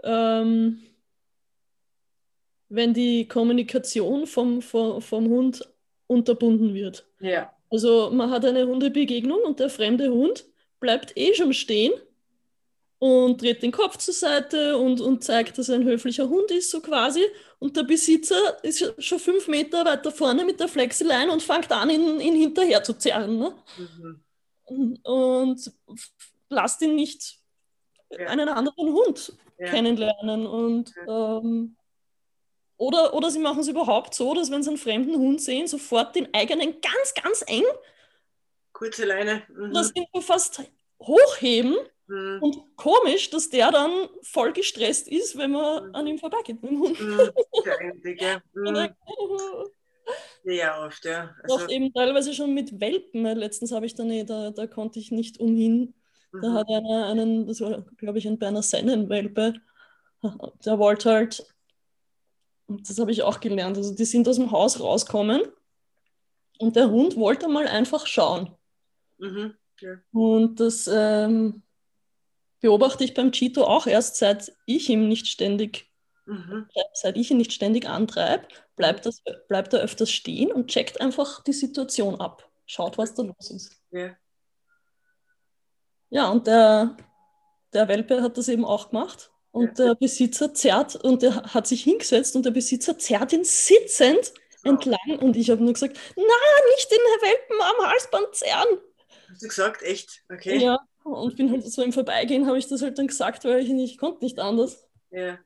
ähm, wenn die Kommunikation vom, vom, vom Hund unterbunden wird. Ja. Also man hat eine Hundebegegnung und der fremde Hund bleibt eh schon stehen und dreht den Kopf zur Seite und, und zeigt, dass er ein höflicher Hund ist, so quasi. Und der Besitzer ist schon fünf Meter weiter vorne mit der Flexileine und fängt an, ihn, ihn hinterher zu zerren. Ne? Mhm. Und lasst ihn nicht ja. einen anderen Hund ja. kennenlernen. Und ähm, oder, oder sie machen es überhaupt so, dass wenn sie einen fremden Hund sehen, sofort den eigenen ganz, ganz eng. Kurze Leine. Mhm. Das ihn fast hochheben. Mhm. Und komisch, dass der dann voll gestresst ist, wenn man mhm. an ihm vorbeigeht mit dem Hund. Mhm. Mhm. Ja, oft, ja. Also, Auch eben teilweise schon mit Welpen. Letztens habe ich da, nee, da, da konnte ich nicht umhin. Da mhm. hat einer einen, das war, glaube ich, ein Berner Sennen-Welpe, der wollte halt das habe ich auch gelernt. Also die sind aus dem Haus rausgekommen und der Hund wollte mal einfach schauen. Mhm, ja. Und das ähm, beobachte ich beim Cheeto auch erst, seit ich ihm nicht ständig, mhm. seit ich ihn nicht ständig antreibe, bleibt, das, bleibt er öfters stehen und checkt einfach die Situation ab. Schaut, was da los ist. Ja, ja und der, der Welpe hat das eben auch gemacht. Und der Besitzer zerrt und er hat sich hingesetzt und der Besitzer zerrt ihn sitzend entlang. Und ich habe nur gesagt, na, nicht den Welpen am Halsband zerren. Hast du gesagt, echt? Okay. Ja, und bin halt so im Vorbeigehen, habe ich das halt dann gesagt, weil ich nicht konnte nicht anders. Ja.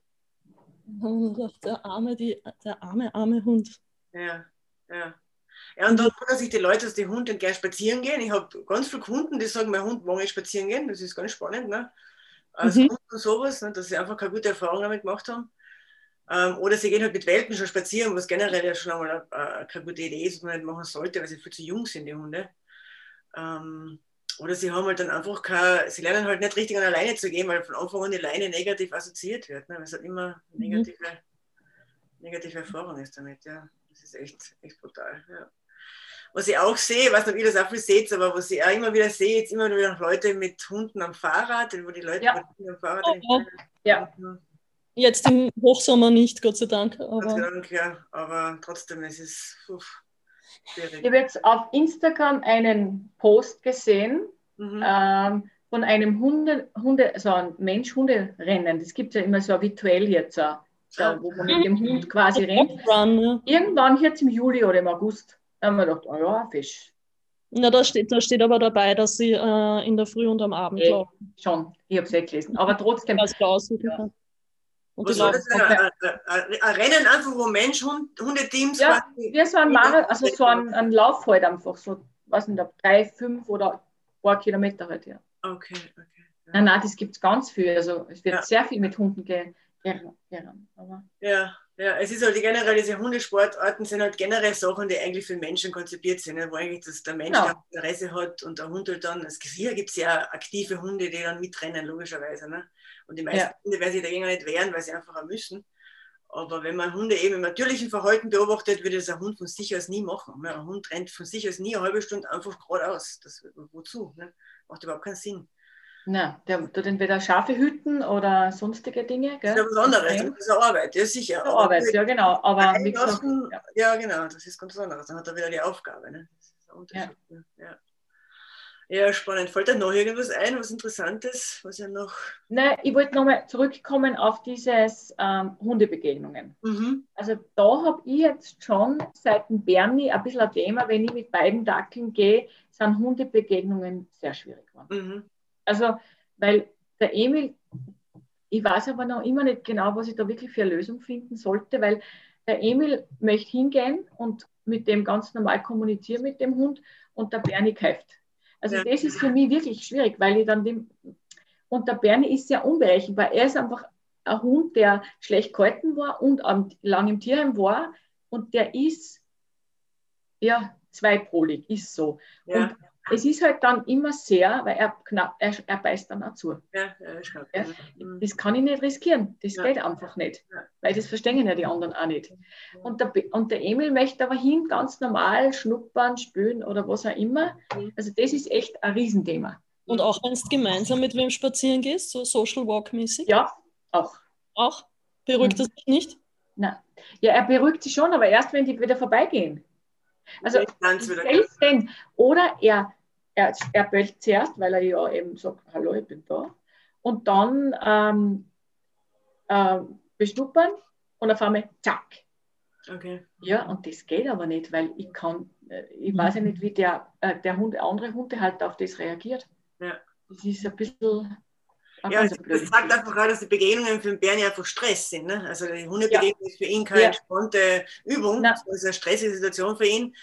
Und gedacht, der arme, die, der arme, arme Hund. Ja, ja. Ja, und dann wundern sich die Leute, dass die Hunde gerne spazieren gehen. Ich habe ganz viele Kunden, die sagen, mein Hund mag nicht spazieren gehen. Das ist ganz spannend. Ne? Also mhm. sowas, ne, dass sie einfach keine gute Erfahrung damit gemacht haben. Ähm, oder sie gehen halt mit Welpen schon spazieren, was generell ja schon einmal äh, keine gute Idee ist, was man nicht machen sollte, weil sie viel zu jung sind, die Hunde. Ähm, oder sie haben halt dann einfach keine, sie lernen halt nicht richtig an der Leine zu gehen, weil von Anfang an die Leine negativ assoziiert wird. Ne? Weil es halt immer mhm. negative, mhm. negative Erfahrung ist damit, ja. Das ist echt, echt brutal, ja was ich auch sehe, was nicht, ob ihr das auch viel seht, aber was ich auch immer wieder sehe, jetzt immer wieder Leute mit Hunden am Fahrrad, wo die Leute ja. mit Hunden am Fahrrad. Oh, ja. Jetzt im Hochsommer nicht, Gott sei Dank. Aber Gott sei Dank, ja. Aber trotzdem, es ist uff, schwierig. Ich habe jetzt auf Instagram einen Post gesehen mhm. ähm, von einem Hunde, Hunde, so ein Mensch-Hunde-Rennen. Das gibt es ja immer so virtuell jetzt, so, wo man mit dem Hund quasi rennt. Irgendwann jetzt im Juli oder im August. Da haben wir gedacht, oh ja, Fisch. Na, da steht, da steht aber dabei, dass sie äh, in der Früh und am Abend äh, laufen. Schon, ich habe es eh gelesen. Aber trotzdem. Das ja. Und Was soll das? Ein, Rennen einfach, wo Mensch, Hund, Hundeteams. Ja, wir so ein Marathon, also so ein, ein Lauf halt einfach, so, was nicht, drei, fünf oder ein paar Kilometer halt, ja. Okay, okay. Ja. Nein, nein, das gibt es ganz viel. Also es wird ja. sehr viel mit Hunden gehen. Ja, ja, es ist halt generell, diese Hundesportarten sind halt generell Sachen, die eigentlich für Menschen konzipiert sind, ne? wo eigentlich das, der Mensch ja. Interesse hat und der Hund halt dann, es hier gibt es ja aktive Hunde, die dann mitrennen, logischerweise. Ne? Und die meisten ja. Hunde werden sich dagegen nicht wehren, weil sie einfach auch müssen. Aber wenn man Hunde eben im natürlichen Verhalten beobachtet, würde das ein Hund von sich aus nie machen. Ein Hund rennt von sich aus nie eine halbe Stunde einfach geradeaus. Das, wozu? Ne? Macht überhaupt keinen Sinn. Na, der tut entweder Schafe hüten oder sonstige Dinge. Gell? Das ist ja was anderes, das ist eine Arbeit, ja sicher. Eine Arbeit, ja genau. Aber wie gesagt, ja. ja. genau, das ist ganz anderes. Dann hat er wieder die Aufgabe. Ne? Das ist ein Unterschied. Ja. ja. Ja, spannend. Fällt da noch irgendwas ein, was Interessantes, was ja noch. Nein, ich wollte nochmal zurückkommen auf dieses ähm, Hundebegegnungen. Mhm. Also da habe ich jetzt schon seit dem Bernie ein bisschen ein Thema, wenn ich mit beiden Dackeln gehe, sind Hundebegegnungen sehr schwierig geworden. Mhm. Also, weil der Emil, ich weiß aber noch immer nicht genau, was ich da wirklich für eine Lösung finden sollte, weil der Emil möchte hingehen und mit dem ganz normal kommunizieren mit dem Hund und der Bernie kauft. Also ja. das ist für mich wirklich schwierig, weil ich dann dem, und der Bernie ist sehr unberechenbar. Er ist einfach ein Hund, der schlecht gehalten war und lang im Tierheim war und der ist ja zweipolig, ist so. Ja. Und es ist halt dann immer sehr, weil er, knapp, er, er beißt dann auch zu. Ja, ja, ich ja, mhm. das kann ich nicht riskieren. Das ja. geht einfach nicht. Ja. Weil das verstehen ja die anderen auch nicht. Und der, und der Emil möchte aber hin ganz normal schnuppern, spülen oder was auch immer. Mhm. Also das ist echt ein Riesenthema. Und auch wenn du gemeinsam mit wem spazieren gehst, so Social Walk-mäßig? Ja, auch. Auch? Beruhigt mhm. er sich nicht? Nein. Ja, er beruhigt sich schon, aber erst wenn die wieder vorbeigehen. Also selten. Oder er, er, er bellt zuerst, weil er ja eben sagt, hallo, ich bin da. Und dann ähm, äh, beschnuppern und auf einmal zack. Okay. Ja, und das geht aber nicht, weil ich kann, äh, ich weiß ja nicht, wie der, äh, der Hund, andere Hundehalter auf das reagiert. Ja. Das ist ein bisschen. Ja, das, das sagt einfach auch, dass die Begegnungen für den Bären ja einfach Stress sind. Ne? Also die Hundebegegnung ja. ist für ihn keine ja. entspannte Übung, das ist eine stressige Situation für ihn.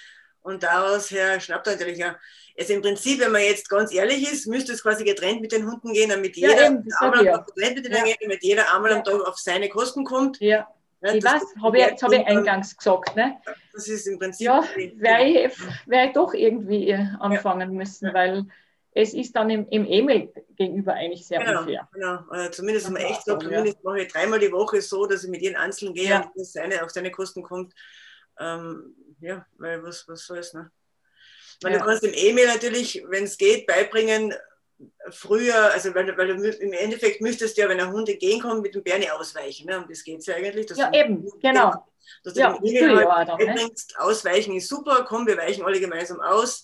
Und daraus her schnappt er natürlich ja. Also im Prinzip, wenn man jetzt ganz ehrlich ist, müsste es quasi getrennt mit den Hunden gehen, damit jeder ja, eben, einmal am Tag getrennt mit ja. geht, damit jeder einmal am Tag auf seine Kosten kommt. Ja. Ja, ich weiß, habe ich, hab ich eingangs gesagt. Ne? Das ist im Prinzip. Ja, wäre ich, wär ich doch irgendwie anfangen ja. müssen, weil es ist dann im, im E-Mail gegenüber eigentlich sehr genau, unfair. Genau, also zumindest mal echt so, zumindest ja. mache ich dreimal die Woche so, dass ich mit jedem Einzelnen gehe ja. und das seine, auf seine Kosten kommt. Ähm, ja, weil was, was soll es, ne? Weil ja. Du kannst im E-Mail natürlich, wenn es geht, beibringen, früher, also weil, weil, du im Endeffekt müsstest du ja, wenn ein Hund entgegenkommt, mit dem Bärni ausweichen. Ne? Und das geht ja eigentlich. ja, eben, genau. Dass du ja, den halt beibringst, ne? ausweichen ist super, komm, wir weichen alle gemeinsam aus,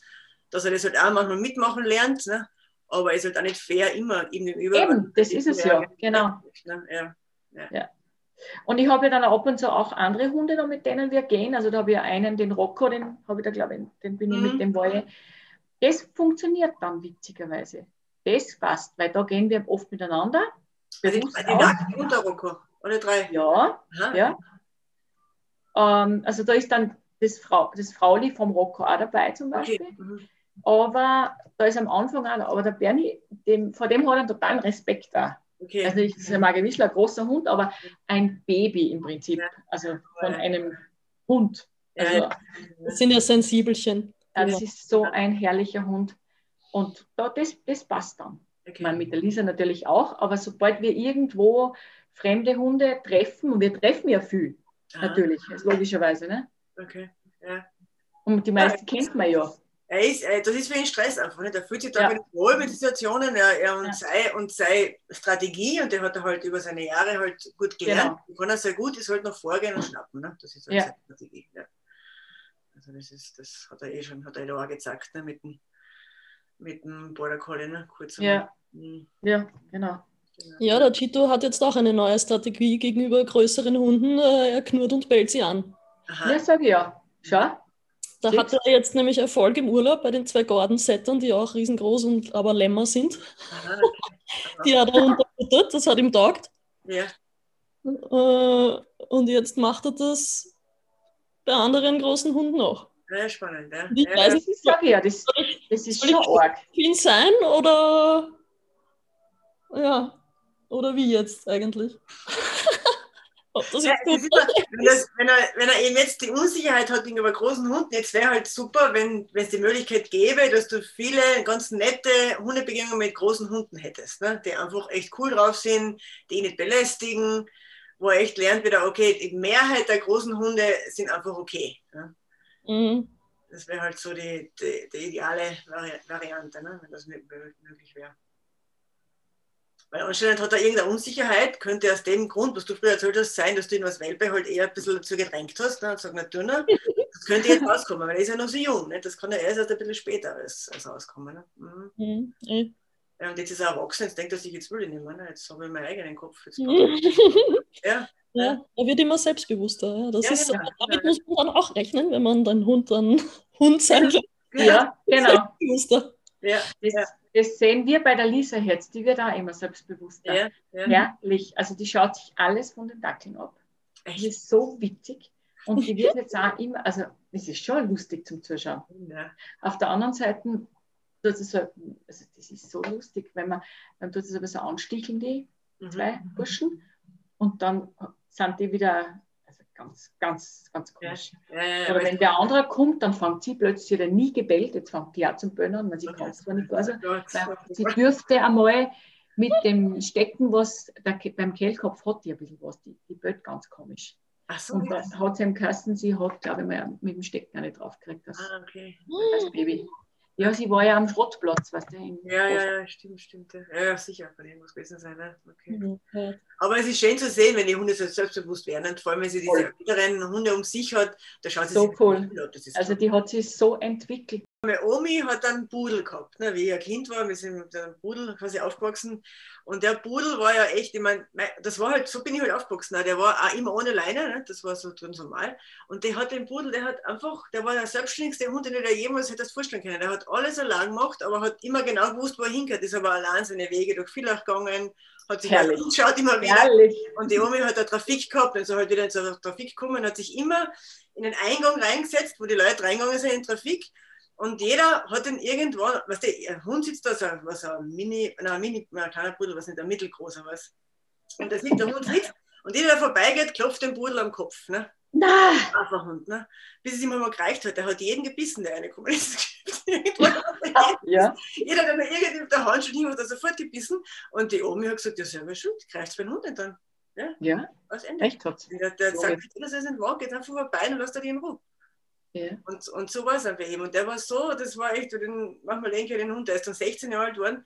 dass er das halt auch manchmal mitmachen lernt. Ne? Aber es ist halt auch nicht fair, immer ihm gegenüber. Eben, das ist es ja, genau. Ne? Ja. Ja. ja. Und ich habe ja dann ab und zu auch andere Hunde, da, mit denen wir gehen. Also da habe ich einen, den Rocco, den habe ich da, glaube ich, den bin ich mhm. mit dem Wolle. Das funktioniert dann witzigerweise das passt, weil da gehen wir oft miteinander. Also die, und der Rocco, alle drei? Ja, ja. Ähm, also da ist dann das, Frau, das Frauli vom Rocco auch dabei zum Beispiel. Okay. Mhm. Aber da ist am Anfang auch, aber der Bernie, dem, vor dem hat er einen totalen Respekt da. Okay. Also ein Magewischler, ein großer Hund, aber ein Baby im Prinzip, also von einem Hund. Also, das sind ja Sensibelchen. Ja, das ist so ein herrlicher Hund. Und da, das, das passt dann. Okay. Ich meine, mit der Lisa natürlich auch, aber sobald wir irgendwo fremde Hunde treffen, und wir treffen ja viel, Aha. natürlich, logischerweise. Ne? Okay, ja. Und die meisten ja, kennt man ja. Er ist, äh, das ist für ihn Stress einfach. Nicht? Er fühlt sich da ja. wohl mit Situationen er, er und, ja. sei, und seine Strategie, und der hat er halt über seine Jahre halt gut gelernt. Genau. Kann er sehr gut, ist halt noch vorgehen und schnappen. Ne? Das ist halt ja. seine Strategie. Ja. Also das, ist, das hat er eh schon, hat er da auch gezeigt, ne? mit dem mit dem Border Collie, ne? kurz. Ja. Mhm. ja, genau. Ja, der Chito hat jetzt auch eine neue Strategie gegenüber größeren Hunden. Äh, er knurrt und bellt sie an. Aha. Ja, sag ich ja. Schau. Da hat er jetzt nämlich Erfolg im Urlaub bei den zwei Gordon-Settern, die auch riesengroß und aber Lämmer sind. Okay. die hat er unterfüttert, das hat ihm taugt. Ja. Äh, und jetzt macht er das bei anderen großen Hunden auch. Sehr spannend, ja. Ich weiß nicht, ich sage ja, das, das ist schon arg. Viel sein oder ja, oder wie jetzt eigentlich? Das ja, ist, wenn, das, wenn, er, wenn er eben jetzt die Unsicherheit hat gegenüber großen Hunden, jetzt wäre halt super, wenn es die Möglichkeit gäbe, dass du viele ganz nette Hundebegegnungen mit großen Hunden hättest, ne? die einfach echt cool drauf sind, die ihn nicht belästigen, wo er echt lernt wieder, okay, die Mehrheit der großen Hunde sind einfach okay. Ne? Mhm. Das wäre halt so die, die, die ideale Vari Variante, ne? wenn das möglich wäre. Weil anscheinend hat er irgendeine Unsicherheit, könnte aus dem Grund, was du früher erzählt hast, sein, dass du ihn als Welpe halt eher ein bisschen dazu gedrängt hast ne? und sagst, na du, ne? das könnte jetzt rauskommen, weil er ist ja noch so jung. Ne? Das kann ja erst ein bisschen später als, als rauskommen. Ne? Mhm. Mhm. Ja, und jetzt ist er erwachsen, jetzt denkt er sich, jetzt will ich nicht mehr. Ne? Jetzt habe ich meinen eigenen Kopf. ja. Ja, er wird immer selbstbewusster. Ja. Das ja, ist, genau. Damit muss man dann auch rechnen, wenn man dann Hund dann Hund sein will. Ja, genau. Ja, das, das, sehen wir bei der Lisa jetzt, die wird auch immer selbstbewusster. Ja, ja. Herrlich. Also die schaut sich alles von den Dackeln ab. Das ist so witzig. Und die wird jetzt auch immer, also es ist schon lustig zum Zuschauen. Ja. Auf der anderen Seite, das ist, so, also das ist so lustig, wenn man, dann tut es aber so ansticheln, die mhm. zwei Burschen. Und dann sind die wieder ganz, ganz, ganz komisch. Ja, ja, ja, Oder wenn der andere kommt, dann fängt sie plötzlich, sie hat nie gebellt, jetzt fängt die auch zum Bönnern, weil sie okay. kann es zwar nicht. Also, sie dürfte einmal mit dem Stecken, was der, beim Kehlkopf hat die ein bisschen was, die, die bellt ganz komisch. Ach so, und dann hat sie im Kasten, sie hat, glaube ich, mal mit dem Stecken eine draufgekriegt, das, ah, okay. das Baby. Ja, sie war ja am Schrottplatz, weißt du. Ja, ja, ja, stimmt, stimmt. Ja, ja sicher, von dem muss gewesen sein. Ne? Okay. Mhm. Aber es ist schön zu sehen, wenn die Hunde so selbstbewusst werden und vor allem, wenn sie diese älteren Hunde um sich hat, da schaut sie so sich cool. also die hat sich so entwickelt. Meine Omi hat einen Pudel gehabt, ne, wie ich ein Kind war, wir sind mit einem Pudel quasi aufgewachsen. Und der Pudel war ja echt, ich meine, das war halt, so bin ich halt aufgewachsen. Ne, der war auch immer ohne Leine, ne, das war so ganz normal. Und der hat den Pudel, der hat einfach, der war der selbstständigste Hund, den ich jemals hätte das vorstellen können. Der hat alles allein gemacht, aber hat immer genau gewusst, wo er hingehört. Ist aber allein seine Wege durch Villach gegangen, hat sich angeschaut immer wieder. Herrlich. Und die Omi hat da Trafik gehabt und so halt wieder in zur Trafik gekommen, hat sich immer in den Eingang reingesetzt, wo die Leute reingegangen sind in Trafik und jeder hat den irgendwann, was der Hund sitzt da, so, was ein Mini, nein, Mini, ein kleiner Pudel, was nicht, ein mittelgroßer was. Und da sitzt der Hund sitzt und jeder, der vorbeigeht, klopft den Pudel am Kopf. Ne? Nein! Einfach Hund, ne? Bis es ihm mal gereicht hat. Der hat jeden gebissen, der eine ist. Ja. Jeder, der mir irgendwie auf der Hand schon hat er sofort gebissen. Und die Omi hat gesagt, ja, selber schuld, greift beim Hund nicht dann. Ja, ja. Was Ende. Echt hat Der, der sagt, das ist ein wahr, geht einfach vorbei und lasst er die in Ruhe. Ja. Und, und so war es einfach eben. Und der war so, das war echt, den, manchmal denke ich den Hund, der ist dann 16 Jahre alt geworden.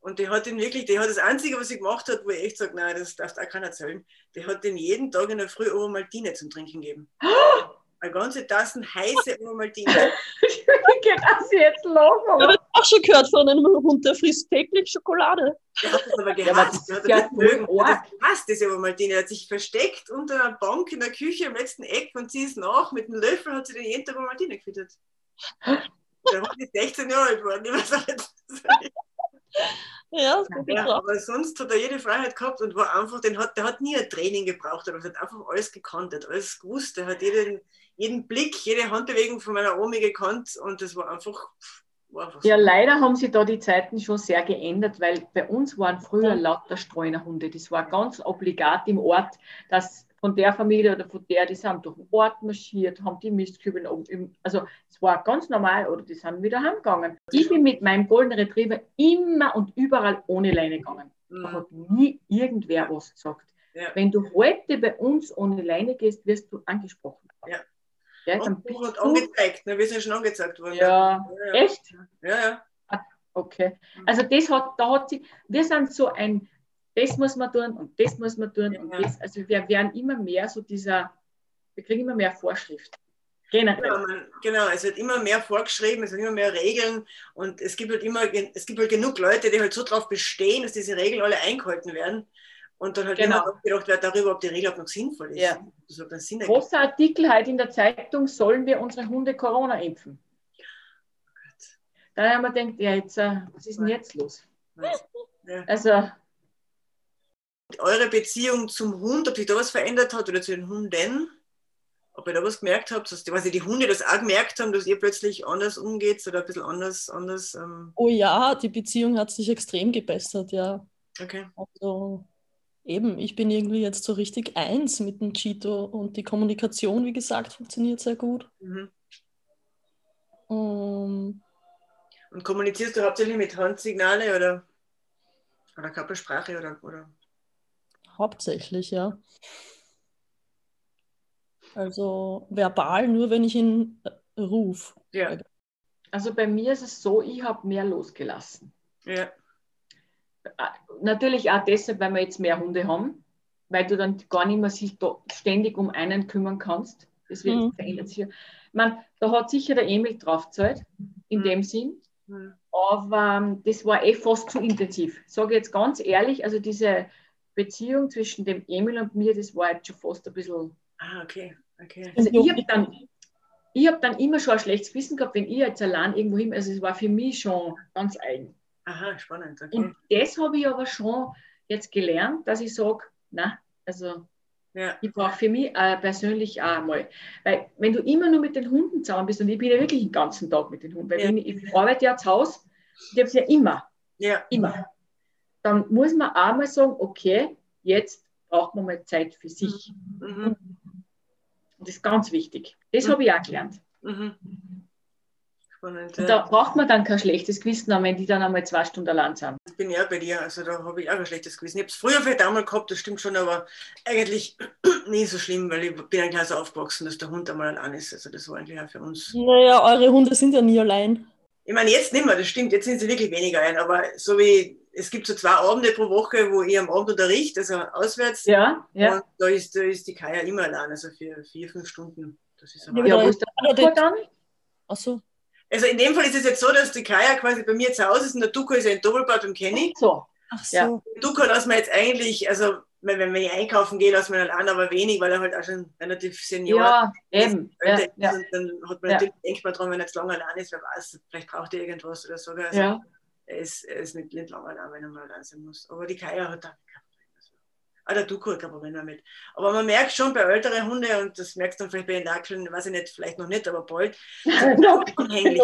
Und der hat den wirklich, der hat das Einzige, was er gemacht hat, wo ich echt sage, nein, das darf auch keiner erzählen, der hat den jeden Tag in der Früh Ovomaltine zum Trinken gegeben. Eine ganze Tassen heiße Ovomaltine. ich will jetzt lachen. Ich habe auch schon gehört von einem Hund, der frisst täglich Schokolade. Der hat das aber gehasst. Ja, der hat das mögen. Das passt, diese Ovomaltine. Der hat sich versteckt unter einer Bank in der Küche im letzten Eck und sie ist nach. Mit einem Löffel hat sie den jeden Tag Ovomaltine gefüttert. Der Hund ist 16 Jahre alt geworden. Ich weiß nicht, ja, das gut ja, aber sonst hat er jede Freiheit gehabt und war einfach, den hat, der hat nie ein Training gebraucht, aber er hat einfach alles gekannt, hat alles gewusst, er hat jeden, jeden Blick, jede Handbewegung von meiner Omi gekannt und das war einfach, war einfach Ja, so. leider haben sich da die Zeiten schon sehr geändert, weil bei uns waren früher lauter Streunerhunde. Das war ganz obligat im Ort, dass von der Familie oder von der, die sind durch den Ort marschiert, haben die Mistkübel oben. Also es war ganz normal oder die sind wieder heimgegangen. Ich bin mit meinem Golden Retriever immer und überall ohne Leine gegangen. Da mhm. hat nie irgendwer was gesagt. Ja. Wenn du heute bei uns ohne Leine gehst, wirst du angesprochen. Ja. Ja, dann bist du angezeigt, ne? wir sind schon angezeigt worden. Ja, ja. echt? Ja, ja. Ah, okay. Also das hat, da hat sie, wir sind so ein das muss man tun und das muss man tun. Ja. Und das, also wir werden immer mehr so dieser, wir kriegen immer mehr Vorschrift. Generell. Genau, man, genau, es wird immer mehr vorgeschrieben, es wird immer mehr Regeln und es gibt halt immer, es gibt halt genug Leute, die halt so darauf bestehen, dass diese Regeln alle eingehalten werden. Und dann halt genau. immer gedacht wird darüber, ob die Regel auch noch sinnvoll ist. Ja. Das Sinn Großer Artikel heute in der Zeitung, sollen wir unsere Hunde Corona impfen? Oh da haben wir gedacht, ja, jetzt, äh, was ist denn jetzt los? Ja. Also, eure Beziehung zum Hund, ob sich da was verändert hat oder zu den Hunden? Ob ihr da was gemerkt habt, dass die, die Hunde das auch gemerkt haben, dass ihr plötzlich anders umgeht oder ein bisschen anders. anders ähm oh ja, die Beziehung hat sich extrem gebessert, ja. Okay. Also eben, ich bin irgendwie jetzt so richtig eins mit dem Cheeto und die Kommunikation, wie gesagt, funktioniert sehr gut. Mhm. Um, und kommunizierst du hauptsächlich mit Handsignale oder, oder Körpersprache oder, oder Hauptsächlich, ja. Also verbal nur, wenn ich ihn äh, rufe. Ja. Also bei mir ist es so, ich habe mehr losgelassen. Ja. Äh, natürlich auch deshalb, weil wir jetzt mehr Hunde haben, weil du dann gar nicht mehr sich ständig um einen kümmern kannst. Deswegen mhm. verändert sich. Man, da hat sicher der Emil draufgezahlt, in mhm. dem Sinn. Mhm. Aber ähm, das war eh fast zu intensiv. Sage jetzt ganz ehrlich, also diese Beziehung zwischen dem Emil und mir, das war jetzt schon fast ein bisschen. Ah, okay. okay. Also ich habe dann, hab dann immer schon ein schlechtes Wissen gehabt, wenn ich jetzt allein irgendwo hin, also es war für mich schon ganz eigen. Aha, spannend. Okay. Und das habe ich aber schon jetzt gelernt, dass ich sage, na, also ja. ich brauche für mich äh, persönlich auch mal. Weil wenn du immer nur mit den Hunden zusammen bist, und ich bin ja wirklich den ganzen Tag mit den Hunden, weil ja. ich, ich arbeite ja zu Hause, ich habe es ja immer. Ja. Immer dann muss man auch mal sagen, okay, jetzt braucht man mal Zeit für sich. Mhm. Und das ist ganz wichtig. Das mhm. habe ich auch gelernt. Mhm. Spannend, ja. Da braucht man dann kein schlechtes Gewissen, wenn die dann einmal zwei Stunden allein sind. Ich bin ja bei dir, also da habe ich auch ein schlechtes Gewissen. Ich habe es früher vielleicht einmal gehabt, das stimmt schon, aber eigentlich nie so schlimm, weil ich bin eigentlich so aufgewachsen, dass der Hund einmal allein ist. Also das war eigentlich auch für uns. Naja, eure Hunde sind ja nie allein. Ich meine, jetzt nicht mehr, das stimmt, jetzt sind sie wirklich weniger ein, aber so wie, es gibt so zwei Abende pro Woche, wo ich am Abend unterrichte, also auswärts. Ja, ja. Und da ist, da ist die Kaya immer allein, also für vier, fünf Stunden. Das ist Ja, wo ist der Duco dann? Achso. Also in dem Fall ist es jetzt so, dass die Kaya quasi bei mir zu Hause ist und der Duco ist ja in Doppelbad beim Kenny. So. Ach so. Ja. Duco lassen wir jetzt eigentlich, also wenn, wir einkaufen gehen, lassen wir ihn allein, aber wenig, weil er halt auch schon relativ senior Ja, eben. Ja, ist. ja, Und dann hat man Ja. natürlich, denkt man dran, wenn er jetzt lange allein ist, wer weiß, vielleicht braucht er irgendwas oder so. Also ja. er, ist, er ist nicht, nicht lange allein, wenn er mal allein sein muss. Aber die Kaya hat da kein Problem. Ah, der Duco hat kein Problem damit. Aber man merkt schon bei älteren Hunden, und das merkst du dann vielleicht bei den Dachseln, weiß ich nicht, vielleicht noch nicht, aber bald, anhänglich.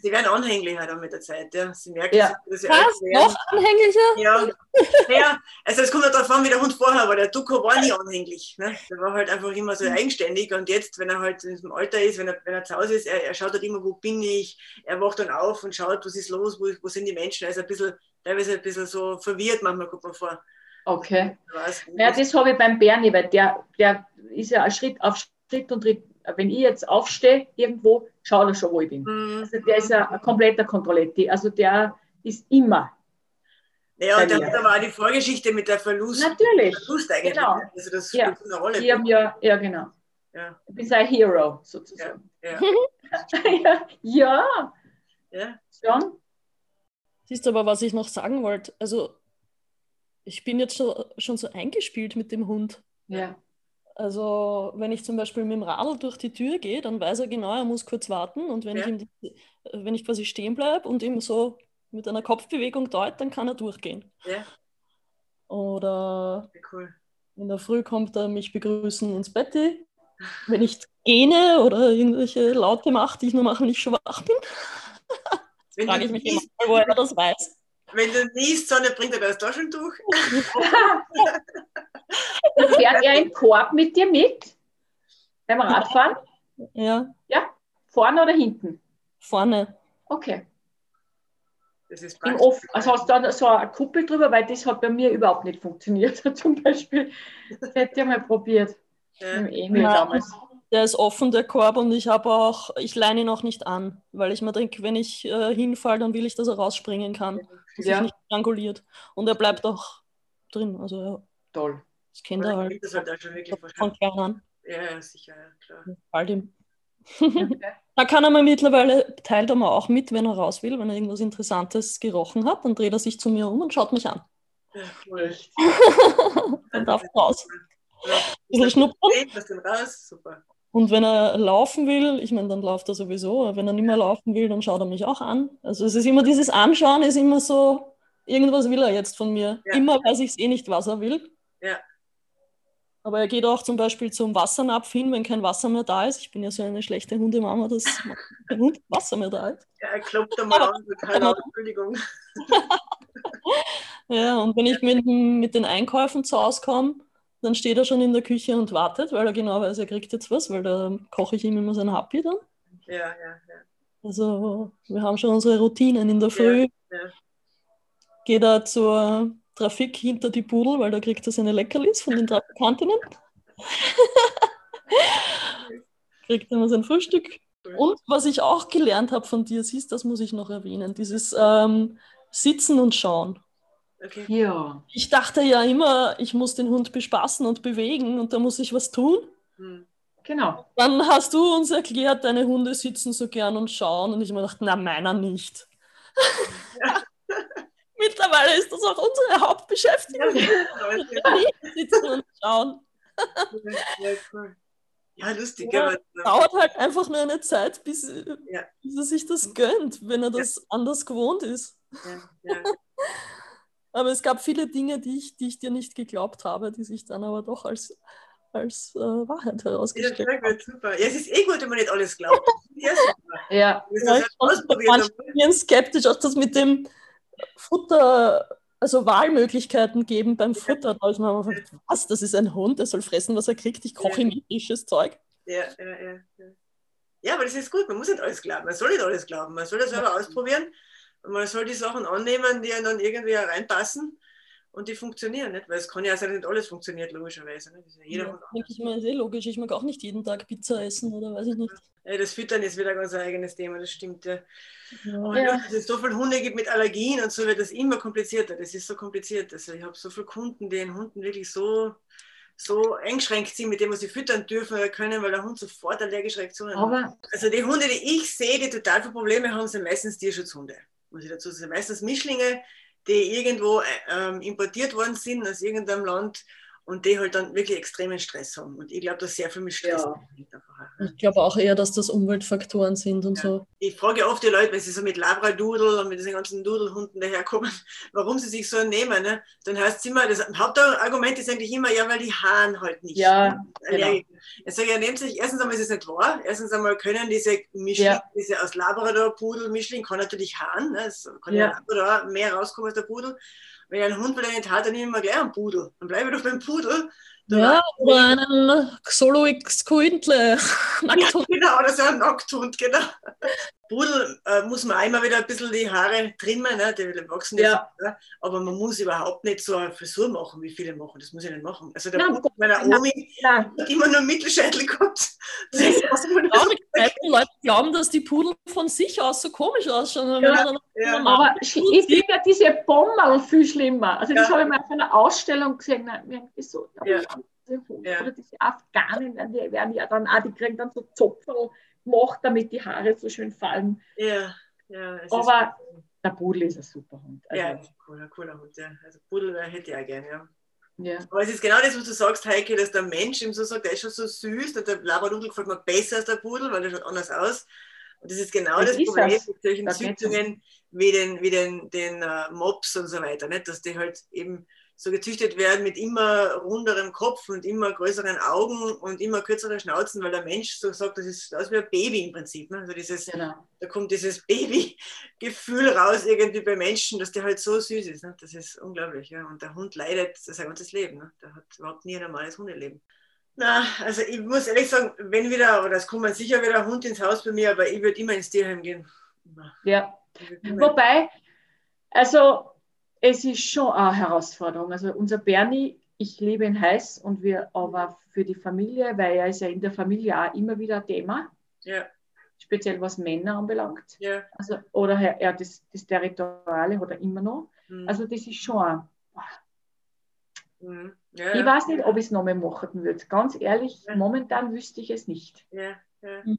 sie werden anhänglicher dann mit der Zeit. Ja. Sie merken, Ja. dass sie Was? werden. Noch anhänglicher? Ja, ja, also es kommt halt darauf an, wie der Hund vorher war. Der Duco war nie anhänglich. Ne? Der war halt einfach immer so eigenständig und jetzt, wenn er halt in diesem Alter ist, wenn er, wenn er zu Hause ist, er, er schaut halt immer, wo bin ich, er wacht dann auf und schaut, was ist los, wo, wo sind die Menschen. Er ist ein bisschen, teilweise ein bisschen so verwirrt, manchmal kommt man vor. Okay. Ja, das habe ich beim Bernie, weil der, der ist ja Schritt auf Schritt und Tritt. Wenn ich jetzt aufstehe irgendwo, schaut er schon, wo ich bin. Hm, Also der ist ja ein kompletter Kontrolletti. Also der ist immer. ja, und dann hat aber auch die Vorgeschichte mit der Verlust, Natürlich. Verlust eigentlich. Genau. Also das Ja. spielt eine Rolle. Haben ja, ja genau. Ja, Du bist ein Hero, sozusagen. ja, Ja, ja ja. schon. Siehst du aber, was ich noch sagen wollte? Also, ich bin jetzt schon, schon so eingespielt mit dem Hund. Ja. Also, wenn ich zum Beispiel mit dem Radl durch die Tür gehe, dann weiß er genau, er muss kurz warten. Und wenn Ja. ich, ihm die, wenn ich quasi stehen bleibe und ihm so mit einer Kopfbewegung deut, dann kann er durchgehen. ja. Oder cool. in der Früh kommt er mich begrüßen ins Bett. Wenn ich gähne oder irgendwelche Laute mache, die ich nur mache, wenn ich schon wach bin, frage ich mich immer, woher er das weiß. Wenn du niest, Sonne, bringt er das Taschentuch. Und fährt er im Korb mit dir mit? Beim Radfahren? Ja, Vorne oder hinten? vorne. Okay. Das ist Im praktisch. Off, also hast du da so eine Kuppel drüber, weil das hat bei mir überhaupt nicht funktioniert. Zum Beispiel, das hätte ich mal probiert. Ja. Mit dem Emil Ja. damals. Der ist offen, der Korb, und ich habe auch, ich leine ihn auch nicht an, weil ich mir denke, wenn ich äh, hinfalle, dann will ich, dass er rausspringen kann. Dass Ja. ich nicht stranguliert. Und er bleibt auch drin. Also ja, Toll. das kennt er halt Das halt auch schon wirklich von klein an. Ja, sicher, ja, klar. Bald ihm. Okay. Da kann er mir mittlerweile, teilt er mir auch mit, wenn er raus will, wenn er irgendwas Interessantes gerochen hat, dann dreht er sich zu mir um und schaut mich an. Ja, cool. dann darf er raus. Ja. Ein bisschen schnuppern. Hey, lass den raus, super. Und wenn er laufen will, ich meine, dann läuft er sowieso, aber wenn er nicht mehr laufen will, dann schaut er mich auch an. Also es ist immer dieses Anschauen, ist immer so, irgendwas will er jetzt von mir. Ja. Immer weiß ich es eh nicht, was er will. Ja. Aber er geht auch zum Beispiel zum Wassernapf hin, wenn kein Wasser mehr da ist. Ich bin ja so eine schlechte Hundemama, dass kein Hund Wasser mehr da ist. Ja, er klopft da mal an, laut, Entschuldigung. Ja, und wenn ich mit, mit den Einkäufen zu Hause komme, dann steht er schon in der Küche und wartet, weil er genau weiß, er kriegt jetzt was, weil da koche ich ihm immer sein Happy dann. Ja, ja, ja. Also wir haben schon unsere Routinen. In der Früh ja. geht er zur Trafik hinter die Pudel, weil da kriegt er seine Leckerlis von den Trafikantinnen. kriegt immer sein Frühstück. Und was ich auch gelernt habe von dir, siehst, das muss ich noch erwähnen, dieses ähm, Sitzen und Schauen. Okay. Ja. Ich dachte ja immer, ich muss den Hund bespaßen und bewegen und da muss ich was tun. Hm. Genau. Dann hast du uns erklärt, deine Hunde sitzen so gern und schauen und ich mir gedacht, na meiner nicht. Mittlerweile ist das auch unsere Hauptbeschäftigung. sitzen und schauen. Ja. Ja, lustig, Ja. Dauert halt einfach nur eine Zeit, bis, Ja. bis er sich das gönnt, wenn er das anders gewohnt ist. ja, ja. Aber es gab viele Dinge, die ich, die ich dir nicht geglaubt habe, die sich dann aber doch als, als äh, Wahrheit Ja, herausgestellt haben. gut, super. Ja, es ist eh gut, wenn man nicht alles glaubt. Ja, super. Ja. Das ist Ja, ich halt bisschen skeptisch, auch das mit dem Futter, also Wahlmöglichkeiten geben beim Futter. Da ich mir immer gedacht, was, das ist ein Hund, der soll fressen, was er kriegt. Ich koche ihm indisches Zeug. Ja, ja, ja, ja. Ja, aber das ist gut. Man muss nicht alles glauben. Man soll nicht alles glauben. Man soll das selber ausprobieren. Und man soll die Sachen annehmen, die einem dann irgendwie reinpassen. und die funktionieren nicht, weil es kann ja auch sein, dass nicht alles funktioniert, logischerweise. Ne? Das ist ja jeder ja, denke ich mal, eh logisch. Ich mag auch nicht jeden Tag Pizza essen oder weiß ich nicht. Ja, das Füttern ist wieder ganz ein eigenes Thema, das stimmt ja. Ja. Aber Ja. dass es so viele Hunde gibt mit Allergien und so wird das immer komplizierter. Das ist so kompliziert. Also ich habe so viele Kunden, die den Hunden wirklich so, so eingeschränkt sind, mit dem was sie füttern dürfen oder können, weil der Hund sofort allergische Reaktionen hat. Aber Also die Hunde, die ich sehe, die total viele Probleme haben, sind meistens Tierschutzhunde. Muss ich dazu sagen. Meistens Mischlinge, die irgendwo äh, ähm, importiert worden sind aus irgendeinem Land und die halt dann wirklich extremen Stress haben. Und ich glaube, dass sehr viel mit Stress Ja. Ich glaube auch eher, dass das Umweltfaktoren sind und Ja. so. Ich frage oft die Leute, wenn sie so mit Labradudel und mit diesen ganzen Dudelhunden daherkommen, warum sie sich so nehmen. Ne? Dann heißt es immer, das Hauptargument ist eigentlich immer, ja, weil die Haaren halt nicht. Ja, Allergiker. Ich sage, ja, nehmt sich, erstens einmal ist es nicht wahr. Erstens einmal können diese Mischling, Ja. diese aus Labrador, Pudel, Mischling, kann natürlich Haaren. Ne? Es kann ja, Ja. Labrador mehr rauskommen als der Pudel. Wenn ein Hund will nicht hat, dann nehmen wir gleich einen Pudel. Dann bleibe ich doch beim Pudel. Dann Ja, oder einen Solo X Quintle. Nackthund. Genau, oder so ein Nackthund, genau. Pudel äh, muss man einmal wieder ein bisschen die Haare trimmen, ne? die wachsen Ja. ne? aber man muss überhaupt nicht so eine Frisur machen, wie viele machen. Das muss ich nicht machen. Also der Nein, Pudel meiner nein. Omi nein, hat immer nur Mittelscheitel gehabt. Das ist Traurigkeit, die Leute glauben, dass die Pudel von sich aus so komisch ausschauen. Ja. man Ja. aber ich finde ja diese Bommerl viel schlimmer. Also das Ja. habe ich mal auf einer Ausstellung gesehen. Irgendwie so, Ja. diese Hunde Ja. Oder diese Afghanen, die werden ja dann auch, die kriegen dann so Zopferl gemacht, damit die Haare so schön fallen. Ja, ja. Aber ist, der Pudel ist ein super Hund. Also, ja, cooler, cooler Hund, ja. Also Pudel hätte ich auch gerne, ja. ja. Aber es ist genau das, was du sagst, Heike, dass der Mensch ihm so sagt, der ist schon so süß, der Labradudel gefällt mir besser als der Pudel, weil der schaut anders aus. Und das ist genau Das das, ist Problem es. mit solchen Das Züchtungen wie den, wie den, den äh, Mops und so weiter, nicht? dass die halt eben so gezüchtet werden mit immer runderem Kopf und immer größeren Augen und immer kürzeren Schnauzen, weil der Mensch so sagt, das ist aus wie ein Baby im Prinzip. Ne? Also dieses, Genau. da kommt dieses Baby-Gefühl raus irgendwie bei Menschen, dass der halt so süß ist. Ne? Das ist unglaublich. Ja? Und der Hund leidet sein ganzes Leben. Ne? Der hat überhaupt nie ein normales Hundeleben. Na, also ich muss ehrlich sagen, wenn wieder, oder es kommt sicher wieder ein Hund ins Haus bei mir, aber ich würde immer ins Tierheim gehen. Immer. Ja. Wobei, also es ist schon eine Herausforderung. Also unser Bernie, ich liebe ihn heiß und wir aber für die Familie, weil er ist ja in der Familie auch immer wieder ein Thema, Ja, speziell was Männer anbelangt. ja. Also, oder er, das, das Territoriale hat er immer noch. hm, Also das ist schon, ein- hm, ja, ich weiß nicht, ob ich es nochmal machen würde. Ganz ehrlich, momentan wüsste ich es nicht. ja, ja. Mhm.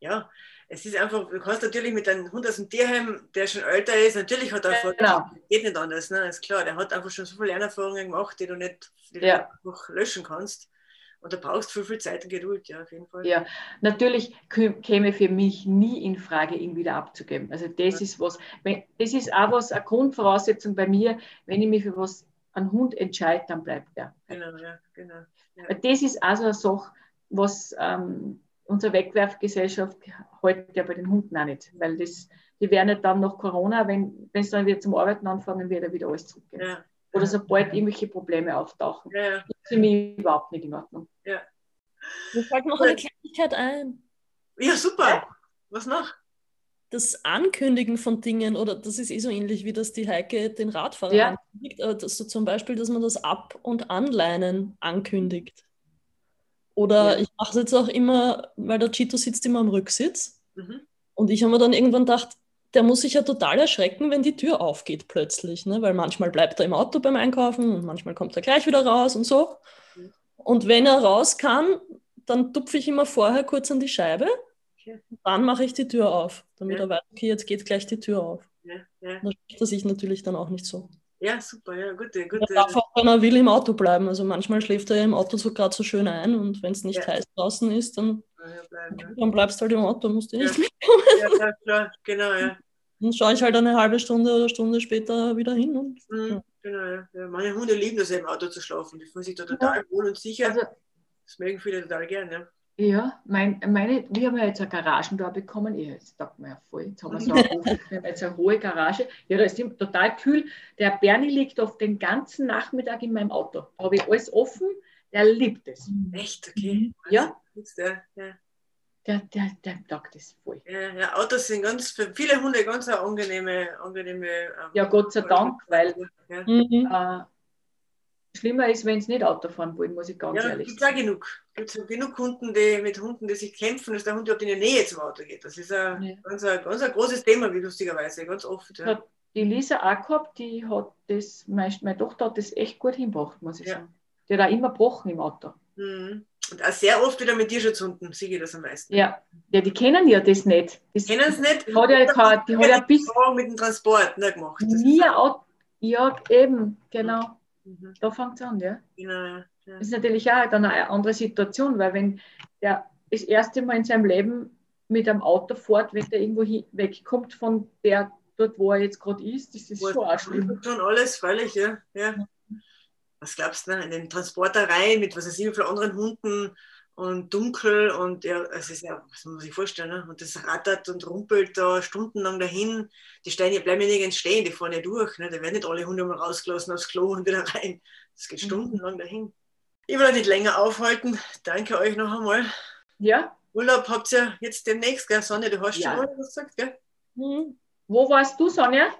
Ja, es ist einfach, du kannst natürlich mit einem Hund aus dem Tierheim, der schon älter ist, natürlich hat er Ja, Vorteile. genau. Geht nicht anders, ne? ist klar. Der hat einfach schon so viele Lernerfahrungen gemacht, die du nicht die du Ja. einfach löschen kannst. Und da brauchst du viel, viel Zeit und Geduld, ja, auf jeden Fall. Ja, natürlich käme für mich nie in Frage, ihn wieder abzugeben. Also das Ja. ist was, wenn, das ist auch was, eine Grundvoraussetzung bei mir, wenn ich mich für was, einen Hund entscheide, dann bleibt er. Genau, ja, genau. Weil Das ist also eine Sache, was ähm, unsere Wegwerfgesellschaft hält ja bei den Hunden auch nicht. Weil das, die werden nicht dann nach Corona, wenn wenn sie dann wieder zum Arbeiten anfangen, wird er wieder alles zurückgehen. Ja, Oder sobald irgendwelche Probleme auftauchen. ja, ja. Das ist für mich überhaupt nicht in Ordnung. Mir fällt noch eine Kleinigkeit ein. ja super. Was noch? Das Ankündigen von Dingen, oder das ist eh so ähnlich wie das die Heike den Radfahrer Ja. ankündigt, aber dass du zum Beispiel, dass man das Ab- und Anleinen ankündigt. Oder Ja. ich mache es jetzt auch immer, weil der Chito sitzt immer am Rücksitz Mhm. und ich habe mir dann irgendwann gedacht, der muss sich ja total erschrecken, wenn die Tür aufgeht plötzlich, ne? weil manchmal bleibt er im Auto beim Einkaufen und manchmal kommt er gleich wieder raus und so. Mhm. Und wenn er raus kann, dann tupfe ich immer vorher kurz an die Scheibe Okay. dann mache ich die Tür auf, damit Ja. er weiß, okay, jetzt geht gleich die Tür auf. Ja, ja. Dann schreckt er sich natürlich dann auch nicht so. Ja, super, ja, gute, Er gute. darf auch, wenn er will, im Auto bleiben. Also manchmal schläft er im Auto so gerade so schön ein und wenn es nicht Ja. heiß draußen ist, dann, Ja, bleiben, ja. dann bleibst du halt im Auto, musst du nicht mit. ja, klar, genau, ja. Dann schaue ich halt eine halbe Stunde oder Stunde später wieder hin. Und, Mhm. Genau, ja. Meine Hunde lieben das im Auto zu schlafen. Die fühlen sich da total wohl und sicher. Also Das mögen viele total gern, ja. Mein, meine, wir haben ja jetzt eine Garagen da bekommen. Ja, jetzt sagt man ja voll. Jetzt haben wir so eine, hohe- wir haben jetzt eine hohe Garage. Ja, da ist total kühl. Der Bernie liegt oft den ganzen Nachmittag in meinem Auto. Da habe ich alles offen. Der liebt es. Echt, okay. Ja. Ja, ja. der, der, der taugt das voll. Ja, ja, Autos sind ganz für viele Hunde ganz eine angenehme, angenehme. Ähm, Ja, Gott sei Dank, weil Ja, Mhm. äh, schlimmer ist, wenn sie nicht Auto fahren wollen, muss ich ganz ja ehrlich gibt sagen. genug. Gibt es genug Kunden, die mit Hunden, die sich kämpfen, dass der Hund überhaupt in die Nähe zum Auto geht. Das ist ein, Ja. ganz, ein, ganz ein großes Thema, wie lustigerweise, ganz oft. Ja. Ja. Die Lisa auch gehabt, die hat das, meine, meine Tochter hat das echt gut hingebracht, muss ich Ja. sagen. Die hat auch immer gebrochen im Auto. Mhm. Und auch sehr oft wieder mit Tierschutzhunden, sehe ich das am meisten. Ja, ja die kennen ja das nicht. Das, Kennen es nicht? Die hat ja, die hat ja bis mit dem Transport nicht gemacht. Das nie Auto. Ja, eben, genau. Mhm. Da fängt es an, ja. Genau, ja. ja. Das ist natürlich auch dann eine andere Situation, weil wenn der das erste Mal in seinem Leben mit einem Auto fährt, wenn der irgendwo hin, wegkommt von der dort, wo er jetzt gerade ist, das ist schon auch schlimm. Schon alles, freilich, ja. ja. Was glaubst du, ne? in den Transporter rein mit was weiß ich, wie vielen anderen Hunden und dunkel und ja, es ist ja, was muss man sich vorstellen, ne? und das rattert und rumpelt da stundenlang dahin. Die Steine bleiben ja nirgends stehen, die fahren ja durch. Ne? Da werden nicht alle Hunde mal rausgelassen aufs Klo und wieder rein. Das geht Mhm. stundenlang dahin. Ich will euch nicht länger aufhalten. Danke euch noch einmal. Ja, Urlaub habt ihr jetzt demnächst, gell? Sonne, du hast Ja. schon mal was gesagt, gell? Mhm. wo warst du, Sonja?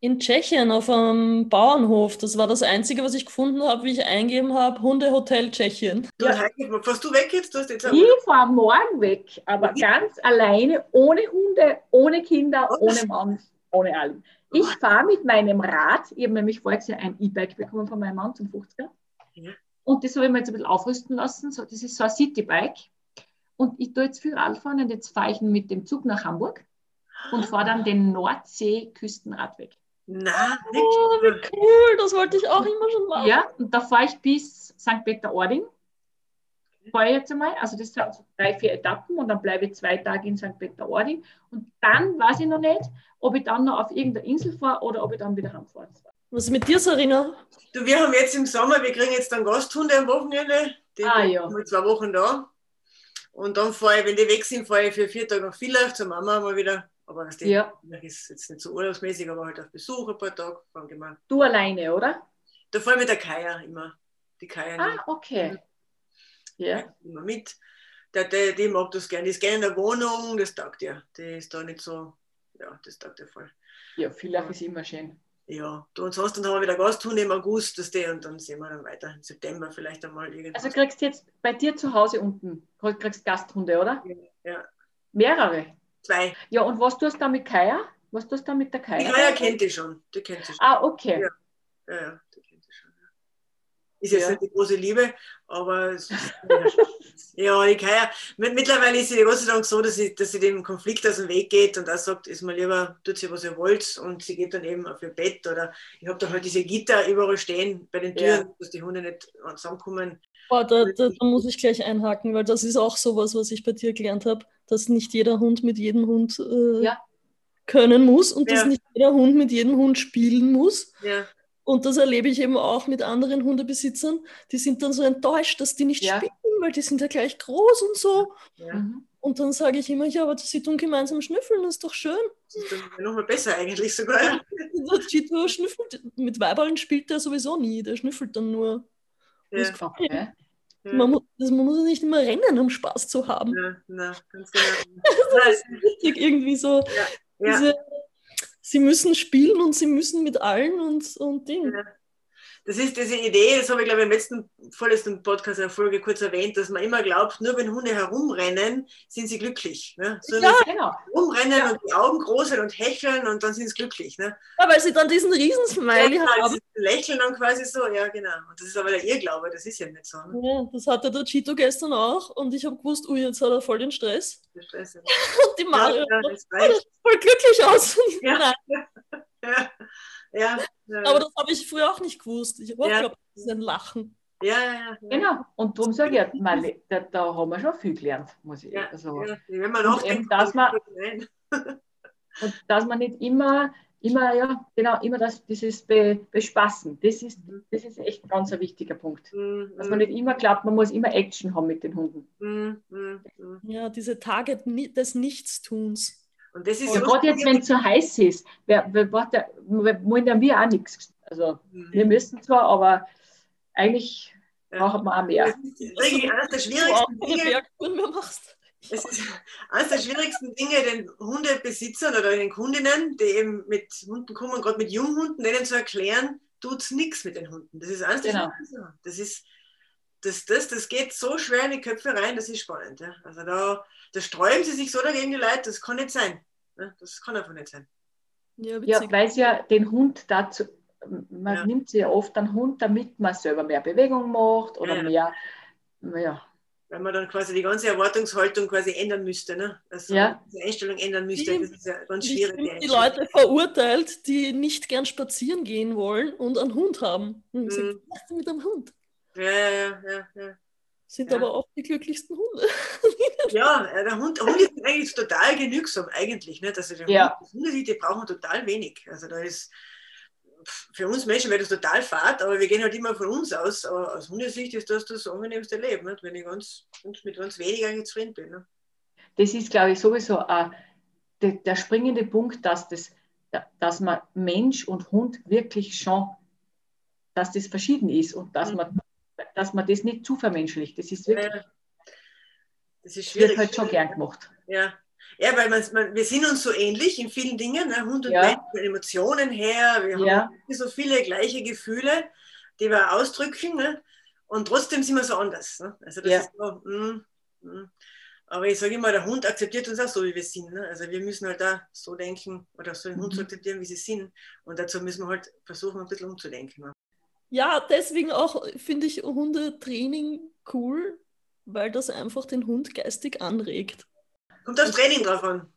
In Tschechien auf einem Bauernhof. Das war das Einzige, was ich gefunden habe, wie ich eingeben habe, Hundehotel Tschechien. Du, Ja. und Heike, fährst du weg jetzt? Du hast jetzt auch Ich fahre morgen weg, aber ganz alleine, ohne Hunde, ohne Kinder, Was? ohne Mann, ohne allem. Ich fahre mit meinem Rad, ich habe nämlich Jahr ein E-Bike bekommen von meinem Mann zum 50er. Ja. Und das habe ich mir jetzt ein bisschen aufrüsten lassen. So, das ist so ein Citybike. Und ich tue jetzt viel Radfahren und jetzt fahre ich mit dem Zug nach Hamburg und fahre dann den Nordsee-Küstenradweg. Na, Oh, wie cool, das wollte ich auch immer schon machen. Ja, und da fahre ich bis St. Peter-Ording. Fahre ich jetzt einmal. Also das sind so drei, vier Etappen und dann bleibe ich zwei Tage in St. Peter-Ording. Und dann weiß ich noch nicht, ob ich dann noch auf irgendeine Insel fahre oder ob ich dann wieder heimfahre. Was ist mit dir, Sarina? Du, wir haben jetzt im Sommer, wir kriegen jetzt dann Gasthunde am Wochenende. Die Ah, sind ja. mal zwei Wochen da. Und dann fahre ich, wenn die weg sind, fahre ich für vier Tage nach Villach zur Mama mal wieder. Aber das Ja. ist jetzt nicht so urlaubsmäßig, aber halt auf Besuch ein paar Tage. Du alleine, oder? Da fahre ich mit der Kaya immer. Die Kaya Ah, okay. Ja. nimmt immer mit. Der, der, die mag das gerne. Die ist gerne in der Wohnung, das taugt ihr. Die ist da nicht so, ja, das taugt ihr voll. Ja, Villach ist immer schön. Ja, du und sonst dann haben wir wieder Gasthunde im August, das die, und dann sehen wir dann weiter im September vielleicht einmal irgendwas. Also kriegst du jetzt bei dir zu Hause unten, kriegst Gasthunde, oder? ja, Mehrere. Zwei. Ja, und was tust du da mit Kaya? Was tust du da mit der Die Kaya? Kaya kennt die schon. Die kennt sie schon. Ah, okay. Ja. Ja, ja, die kennt sie schon. Ja. Ist jetzt Ja. nicht die große Liebe, aber es ist, ja, die Kaya. mit- Mittlerweile ist sie Gott sei Dank so, dass sie, dass sie dem Konflikt aus dem Weg geht und auch sagt, ist mal lieber, tut sie, was ihr wollt und sie geht dann eben auf ihr Bett oder ich habe da halt diese Gitter überall stehen bei den Türen, Ja. dass die Hunde nicht zusammenkommen. Boah, da, da, da muss ich gleich einhaken, weil das ist auch sowas, was ich bei dir gelernt habe, dass nicht jeder Hund mit jedem Hund äh, Ja. können muss und Ja. dass nicht jeder Hund mit jedem Hund spielen muss. Ja, Und das erlebe ich eben auch mit anderen Hundebesitzern. Die sind dann so enttäuscht, dass die nicht Ja. spielen, weil die sind ja gleich groß und so. ja. Mhm. Und dann sage ich immer, ja, aber sie tun gemeinsam schnüffeln, das ist doch schön. Das ist dann nochmal besser eigentlich sogar. Ja. Der Chito schnüffelt, mit Weiballen spielt der sowieso nie, der schnüffelt dann nur. Ja. Okay. Man, muss, das, man muss nicht immer rennen, um Spaß zu haben. Ja, na, ganz genau. Das ist richtig irgendwie so. Ja. Diese, sie müssen spielen und sie müssen mit allen und, und Ding. Ja. Das ist diese Idee, das habe ich glaube ich im letzten, vorletzten Podcast eine Folge kurz erwähnt, dass man immer glaubt, nur wenn Hunde herumrennen, sind sie glücklich. Ne? So Ja. Genau. sie rumrennen und die Augen groß sind und hecheln und dann sind sie glücklich. Ne? Ja, weil sie dann diesen Riesensmiley Ja, haben. sie lächeln dann quasi so, ja genau. Und das ist aber der Irrglaube, das ist ja nicht so. Ne? Ja, das hatte der Chito gestern auch und ich habe gewusst, ui, jetzt hat er voll den Stress. Der Stress. Ja, Und die Mario ja, voll glücklich aus. Ja. Ja, ja, aber das habe ich früher auch nicht gewusst. Ich habe auch Ja. geglaubt, das ist ein Lachen. ja, ja, ja. Genau. Und darum sage ich, ja, da, da haben wir schon viel gelernt, muss ich Ja, also, ja. Wenn man Und nachdenkt, eben, dass man-. Und dass man nicht immer, immer, ja, genau, immer das, dieses Be, Bespaßen, das ist, das ist echt ein ganz ein wichtiger Punkt. Mm, Dass man nicht immer glaubt, man muss immer Action haben mit den Hunden. mm, mm. Ja, diese Tage ni- des Nichtstuns. Und das ist ja gerade jetzt, wenn es so heiß ist, wer, warte, wir wollen ja wir auch nichts. Also wir Mhm. müssen zwar, aber eigentlich Ja. braucht man auch mehr. Das ist wirklich eines der schwierigsten Dinge. Es ist eines der schwierigsten Dinge, den Hundebesitzern oder den Kundinnen, die eben mit Hunden kommen, gerade mit Junghunden, denen zu erklären, tut es nichts mit den Hunden. Das ist eines der Genau. schwierigsten. Das ist, das, das, das geht so schwer in die Köpfe rein, das ist spannend. Ja. Also da, da sträuben sie sich so dagegen die Leute, das kann nicht sein. Ja. Das kann einfach nicht sein. Ja, Ja, weil es ja den Hund dazu, man Ja. nimmt ja oft einen Hund, damit man selber mehr Bewegung macht oder Ja. mehr, ja, Weil man dann quasi die ganze Erwartungshaltung quasi ändern müsste. Ne? Also Ja. die Einstellung ändern müsste. Die- Das ist ja ganz Die, schwierig. die die. Leute verurteilt, die nicht gern spazieren gehen wollen und einen Hund haben. Und Mhm. was ist denn mit einem Hund? Ja, ja, ja, ja, ja. Sind Ja. aber auch die glücklichsten Hunde. Ja, äh, der Hund, der Hund ist eigentlich total genügsam, eigentlich. Nicht? Also der Ja. Hund, das Hunde, die brauchen total wenig. Also da ist, für uns Menschen wäre das total fad, aber wir gehen halt immer von uns aus. Aber aus Hundesicht ist das das angenehmste Leben, nicht? wenn ich ganz, ganz mit ganz wenig eigentlich zufrieden bin. Ne? das ist, glaube ich, sowieso äh, der, der springende Punkt, dass, das, dass man Mensch und Hund wirklich schon, dass das verschieden ist und dass, Mhm. man, dass man das nicht zu vermenschlicht. Das ist wirklich, Das ist wird schwierig. halt schon gern gemacht. Ja. Ja, weil man, man, wir sind uns so ähnlich in vielen Dingen, ne? Hund und Ja. Mensch, von Emotionen her, wir Ja. haben so viele gleiche Gefühle, die wir ausdrücken, ne? und trotzdem sind wir so anders. Ne? Also das Ja. ist so, mm, mm. aber ich sage immer, der Hund akzeptiert uns auch so, wie wir sind. Ne? Also wir müssen halt da so denken oder so den Hund Mhm. zu akzeptieren, wie sie sind. Und dazu müssen wir halt versuchen, ein bisschen umzudenken. Ja, deswegen auch finde ich Hundetraining cool, weil das einfach den Hund geistig anregt. Kommt aufs Training drauf an.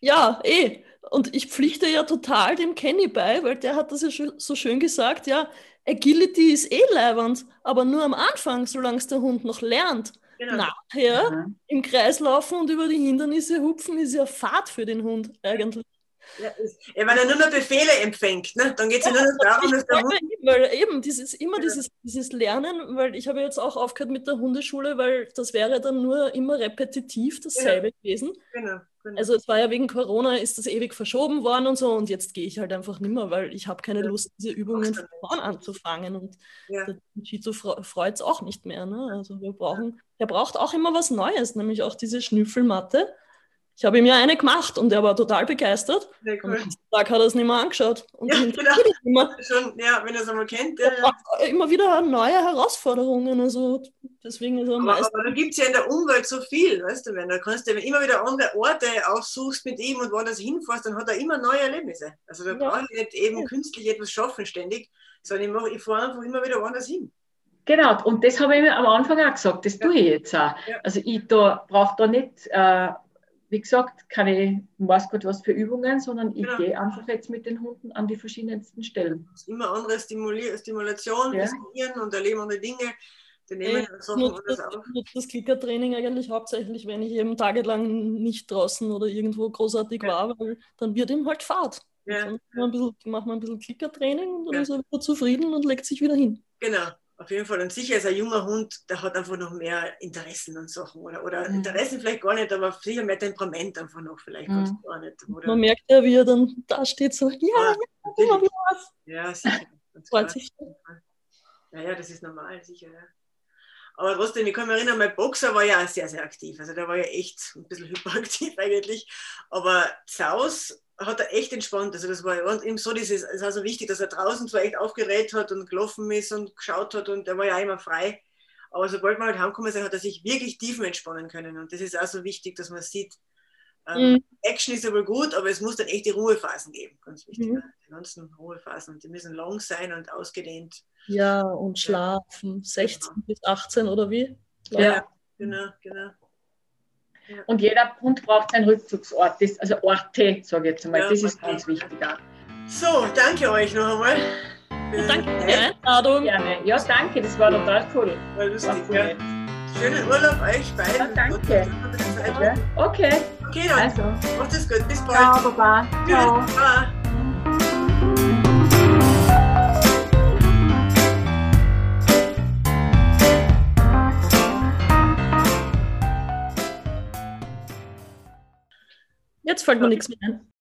Ja, eh. Und ich pflichte ja total dem Kenny bei, weil der hat das ja so schön gesagt, ja, Agility ist eh leibernd, aber nur am Anfang, solange es der Hund noch lernt. Genau. Nachher Mhm. im Kreis laufen und über die Hindernisse hupfen, ist ja Fahrt für den Hund eigentlich. Ja, wenn er nur noch Befehle empfängt, ne? dann geht es ja nur noch darum, dass der Hund. Weil eben dieses, immer Ja. dieses, dieses Lernen, weil ich habe jetzt auch aufgehört mit der Hundeschule, weil das wäre dann nur immer repetitiv dasselbe gewesen. Genau, genau. Also es war ja wegen Corona, ist das ewig verschoben worden und so und jetzt gehe ich halt einfach nimmer, weil ich habe keine Ja. Lust, diese Übungen von vorn anzufangen und ja. der Chito freut es auch nicht mehr. Ne? Also wir brauchen, der braucht auch immer was Neues, nämlich auch diese Schnüffelmatte. Ich habe ihm ja eine gemacht und er war total begeistert. Sehr Am cool. nächsten Tag hat er es nicht mehr angeschaut. Und Ja, genau. immer. Schon, ja, wenn er es einmal kennt. Ja, Er ja. immer wieder neue Herausforderungen. Also deswegen ist er Aber, meist. aber da gibt es ja in der Umwelt so viel, weißt du, wenn da kannst du immer wieder andere Orte aufsuchst mit ihm und woanders hinfährst, dann hat er immer neue Erlebnisse. Also da Ja. brauche ich nicht eben Ja. künstlich etwas schaffen ständig, sondern ich, mach- ich fahre einfach immer wieder woanders hin. Genau, und das habe ich mir am Anfang auch gesagt, das tue ich jetzt auch. Ja. Also ich da, brauche da nicht, äh, wie gesagt, keine, weiß Gott was für Übungen, sondern ich Genau. gehe einfach jetzt mit den Hunden an die verschiedensten Stellen. Es ist immer andere Stimuli Stimulation, Ja. stimulieren und erleben andere Dinge, die nehmen Ich Sachen nutze das, auf. das Klickertraining eigentlich hauptsächlich, wenn ich eben tagelang nicht draußen oder irgendwo großartig Ja. war, weil dann wird ihm halt Fahrt. Ja. Dann machen wir ein bisschen, bisschen Klickertraining und dann Ja. ist er wieder zufrieden und legt sich wieder hin. Genau, auf jeden Fall. Und sicher ist ein junger Hund, der hat einfach noch mehr Interessen und Sachen. Oder, oder Mhm. Interessen vielleicht gar nicht, aber sicher mehr Temperament einfach noch, vielleicht Mhm. gar nicht. Oder, Man merkt ja, wie er dann da steht, so, ja, Ja, ja, natürlich. wieder was. Ja, sicher. Ja, ja, das ist normal, sicher. Ja. Aber trotzdem, ich kann mich erinnern, mein Boxer war ja auch sehr, sehr aktiv. Also der war ja echt ein bisschen hyperaktiv eigentlich. Aber Zaus hat er echt entspannt. Also das war ja ihm so dieses, es ist also wichtig, dass er draußen zwar echt aufgeregt hat und gelaufen ist und geschaut hat und er war ja immer frei. Aber sobald wir halt heimgekommen sind, hat er sich wirklich tiefen entspannen können. Und das ist auch so wichtig, dass man sieht, ähm, Mhm. Action ist aber gut, aber es muss dann echt die Ruhephasen geben. Ganz wichtig. Mhm. Die ganzen Ruhephasen. Und die müssen lang sein und ausgedehnt. Ja, und schlafen, 16 bis 18 oder wie? Ja. Genau, genau. Und jeder Hund braucht seinen Rückzugsort, das, also Orte, sage ich jetzt einmal, Ja, das ist ganz wichtig auch. So, danke euch noch einmal. Ja, danke für die Einladung. Gerne. Ja, danke, das war total cool. War War lustig, cool. ja. Schönen Urlaub euch beiden. Ja, danke. Okay, Okay, dann also, macht es gut. Bis bald. ciao, Baba. Ciao. Tschüss. Jetzt fällt mir nichts mehr ein.